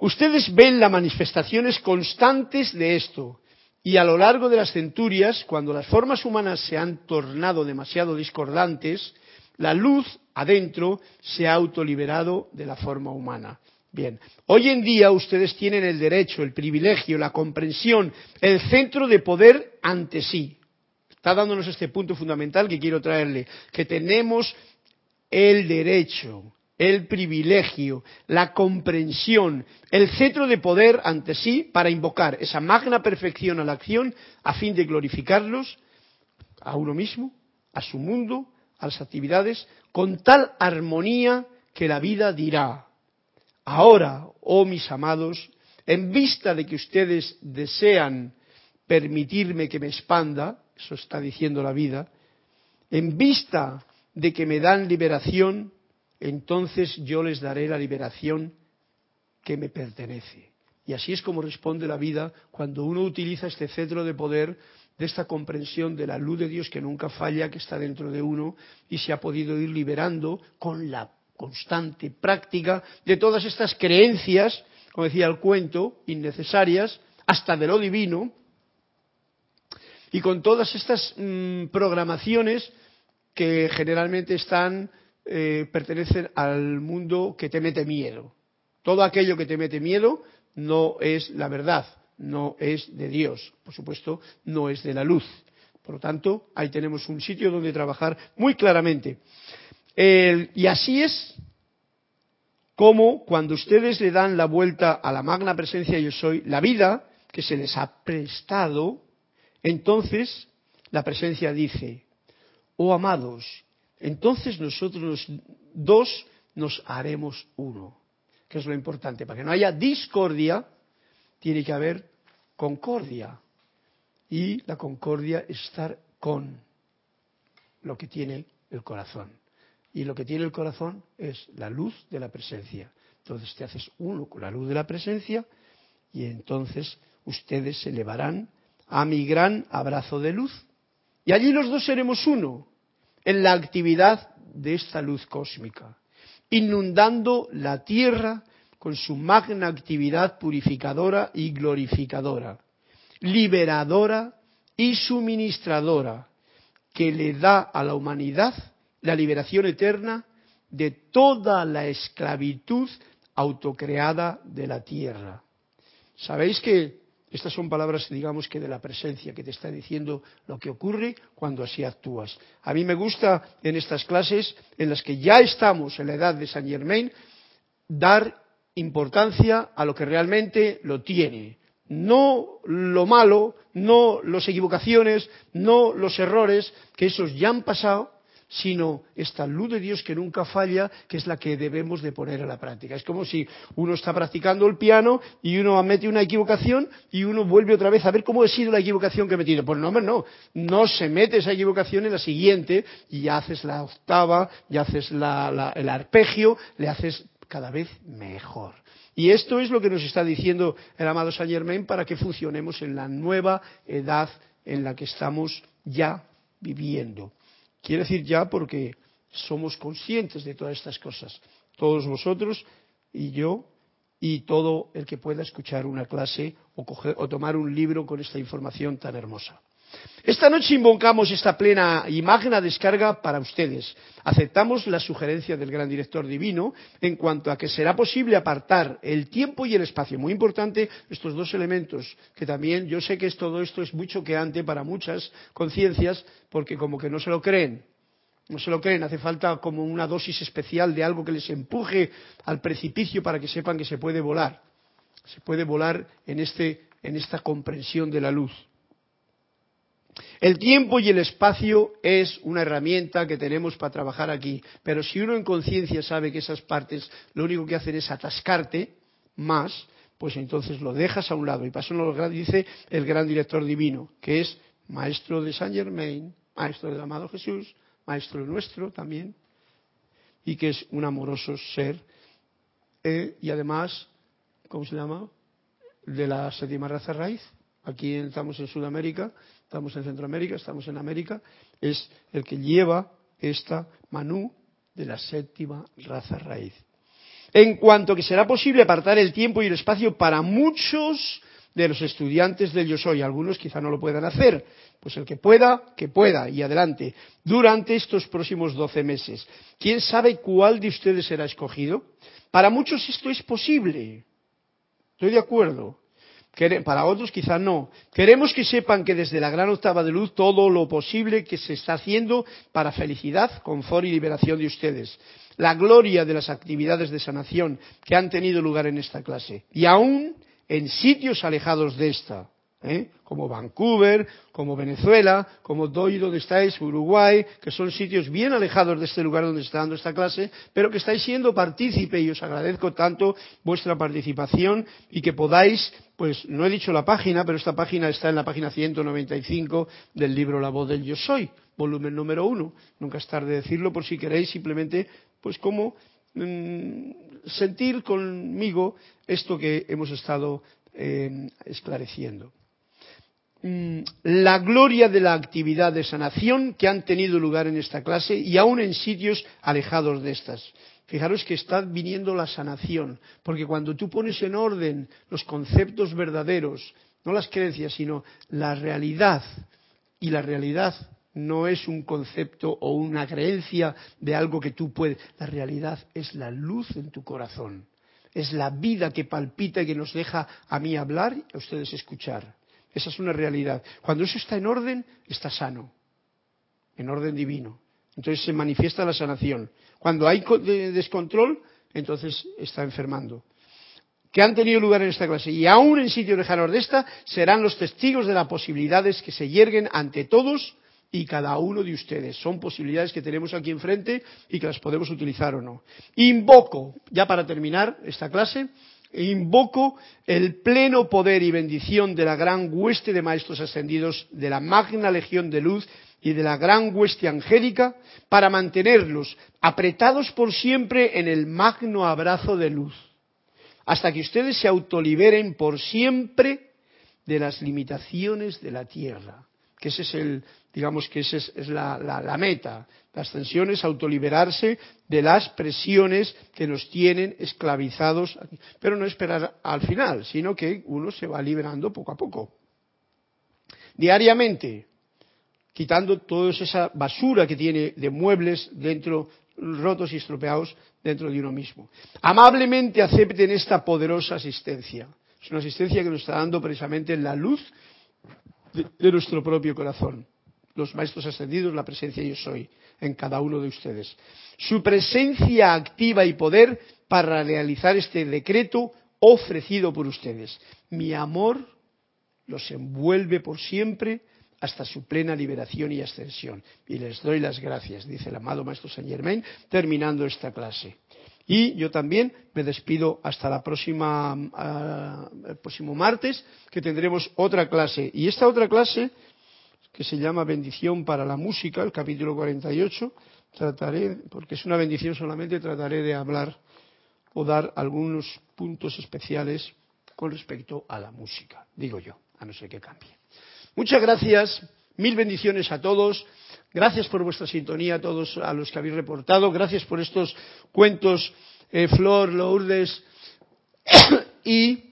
ustedes ven las manifestaciones constantes de esto. Y a lo largo de las centurias, cuando las formas humanas se han tornado demasiado discordantes, la luz adentro se ha autoliberado de la forma humana. Bien, hoy en día ustedes tienen el derecho, el privilegio, la comprensión, el centro de poder ante sí. Está dándonos este punto fundamental que quiero traerle, que tenemos el derecho, el privilegio, la comprensión, el cetro de poder ante sí para invocar esa magna perfección a la acción a fin de glorificarlos a uno mismo, a su mundo, a las actividades, con tal armonía que la vida dirá, ahora, oh mis amados, en vista de que ustedes desean permitirme que me expanda, eso está diciendo la vida, en vista de que me dan liberación, entonces yo les daré la liberación que me pertenece. Y así es como responde la vida cuando uno utiliza este cetro de poder, de esta comprensión de la luz de Dios que nunca falla, que está dentro de uno, y se ha podido ir liberando con la constante práctica de todas estas creencias, como decía el cuento, innecesarias, hasta de lo divino, y con todas estas mm, programaciones que generalmente están eh, pertenecen al mundo que te mete miedo. Todo aquello que te mete miedo no es la verdad, no es de Dios, por supuesto, no es de la luz. Por lo tanto, ahí tenemos un sitio donde trabajar muy claramente. y así es como cuando ustedes le dan la vuelta a la magna presencia yo soy, la vida que se les ha prestado, entonces la presencia dice, oh amados, entonces nosotros dos nos haremos uno, que es lo importante. Para que no haya discordia, tiene que haber concordia. Y la concordia es estar con lo que tiene el corazón. Y lo que tiene el corazón es la luz de la presencia. Entonces te haces uno con la luz de la presencia y entonces ustedes se elevarán a mi gran abrazo de luz. Y allí los dos seremos uno en la actividad de esta luz cósmica, inundando la Tierra con su magna actividad purificadora y glorificadora, liberadora y suministradora, que le da a la humanidad la liberación eterna de toda la esclavitud autocreada de la Tierra. Sabéis que estas son palabras, digamos que de la presencia, que te está diciendo lo que ocurre cuando así actúas. A mí me gusta en estas clases, en las que ya estamos en la edad de Saint Germain, dar importancia a lo que realmente lo tiene. No lo malo, no las equivocaciones, no los errores, que esos ya han pasado, sino esta luz de Dios que nunca falla, que es la que debemos de poner a la práctica. Es como si uno está practicando el piano y uno mete una equivocación y uno vuelve otra vez a ver cómo ha sido la equivocación que he metido. Pues no, hombre, no, no se mete esa equivocación en la siguiente y ya haces la octava, ya haces el arpegio, le haces cada vez mejor. Y esto es lo que nos está diciendo el amado Saint Germain para que funcionemos en la nueva edad en la que estamos ya viviendo. Quiero decir ya porque somos conscientes de todas estas cosas, todos vosotros y yo y todo el que pueda escuchar una clase o, o tomar un libro con esta información tan hermosa. Esta noche invocamos esta plena y magna descarga para ustedes. Aceptamos la sugerencia del gran director divino en cuanto a que será posible apartar el tiempo y el espacio. Muy importante estos dos elementos, que también yo sé que todo esto es muy choqueante para muchas conciencias, porque como que no se lo creen. No se lo creen, hace falta como una dosis especial de algo que les empuje al precipicio para que sepan que se puede volar. Se puede volar en, este, en esta comprensión de la luz. El tiempo y el espacio es una herramienta que tenemos para trabajar aquí, pero si uno en conciencia sabe que esas partes lo único que hacen es atascarte más, pues entonces lo dejas a un lado. Y pasó lo dice el gran director divino, que es maestro de Saint Germain, maestro del amado Jesús, maestro nuestro también, y que es un amoroso ser. Eh, y además, ¿cómo se llama? De la séptima raza raíz. Aquí estamos en Sudamérica, estamos en Centroamérica, estamos en América. Es el que lleva esta Manú de la séptima raza raíz en cuanto que será posible apartar el tiempo y el espacio para muchos de los estudiantes del Yo Soy. Algunos quizá no lo puedan hacer, pues el que pueda, que pueda, y adelante, durante estos próximos doce meses. ¿Quién sabe cuál de ustedes será escogido? Para muchos esto es posible. Estoy de acuerdo. Para otros quizá no. Queremos que sepan que desde la gran octava de luz todo lo posible que se está haciendo para felicidad, confort y liberación de ustedes la gloria de las actividades de sanación que han tenido lugar en esta clase. Y aún en sitios alejados de esta, ¿eh? como Vancouver, como Venezuela, como Doy, donde estáis, Uruguay, que son sitios bien alejados de este lugar donde está dando esta clase, pero que estáis siendo partícipe y os agradezco tanto vuestra participación y que podáis, pues no he dicho la página, pero esta página está en la página 195 del libro La voz del yo soy, volumen número uno. Nunca es tarde decirlo por si queréis simplemente pues como mm, sentir conmigo esto que hemos estado eh, esclareciendo. Mm, la gloria de la actividad de sanación que han tenido lugar en esta clase y aún en sitios alejados de estas. Fijaros que está viniendo la sanación, porque cuando tú pones en orden los conceptos verdaderos, no las creencias, sino la realidad, y la realidad no es un concepto o una creencia de algo que tú puedes. La realidad es la luz en tu corazón. Es la vida que palpita y que nos deja a mí hablar y a ustedes escuchar. Esa es una realidad. Cuando eso está en orden, está sano. En orden divino. Entonces se manifiesta la sanación. Cuando hay descontrol, entonces está enfermando. Que han tenido lugar en esta clase y aún en sitios lejanos de esta, serán los testigos de las posibilidades que se yerguen ante todos y cada uno de ustedes. Son posibilidades que tenemos aquí enfrente y que las podemos utilizar o no. Invoco, ya para terminar esta clase, invoco el pleno poder y bendición de la gran hueste de maestros ascendidos, de la magna legión de luz y de la gran hueste angélica para mantenerlos apretados por siempre en el magno abrazo de luz, hasta que ustedes se autoliberen por siempre de las limitaciones de la tierra que ese es el, digamos que esa es, la, la, meta. La ascensión es autoliberarse de las presiones que nos tienen esclavizados, pero no esperar al final, sino que uno se va liberando poco a poco. Diariamente, quitando toda esa basura que tiene de muebles dentro, rotos y estropeados dentro de uno mismo. Amablemente acepten esta poderosa asistencia. Es una asistencia que nos está dando precisamente la luz de, nuestro propio corazón. Los maestros ascendidos, la presencia yo soy en cada uno de ustedes. Su presencia activa y poder para realizar este decreto ofrecido por ustedes. Mi amor los envuelve por siempre hasta su plena liberación y ascensión. Y les doy las gracias, dice el amado Maestro Saint Germain, terminando esta clase. Y yo también me despido hasta la próxima, ah, el próximo martes, que tendremos otra clase. Y esta otra clase, que se llama Bendición para la Música, el capítulo 48, trataré, porque es una bendición solamente, trataré de hablar o dar algunos puntos especiales con respecto a la música, digo yo, a no ser que cambie. Muchas gracias, mil bendiciones a todos. Gracias por vuestra sintonía a todos a los que habéis reportado. Gracias por estos cuentos, eh, Flor, Lourdes y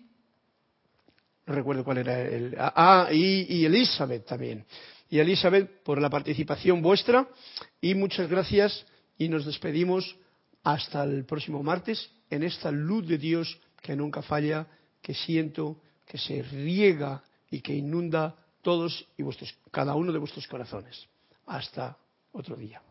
no recuerdo cuál era el ah y, y Elizabeth también. Y Elizabeth por la participación vuestra y muchas gracias y nos despedimos hasta el próximo martes en esta luz de Dios que nunca falla, que siento, que se riega y que inunda todos y vuestros, cada uno de vuestros corazones. Hasta otro día.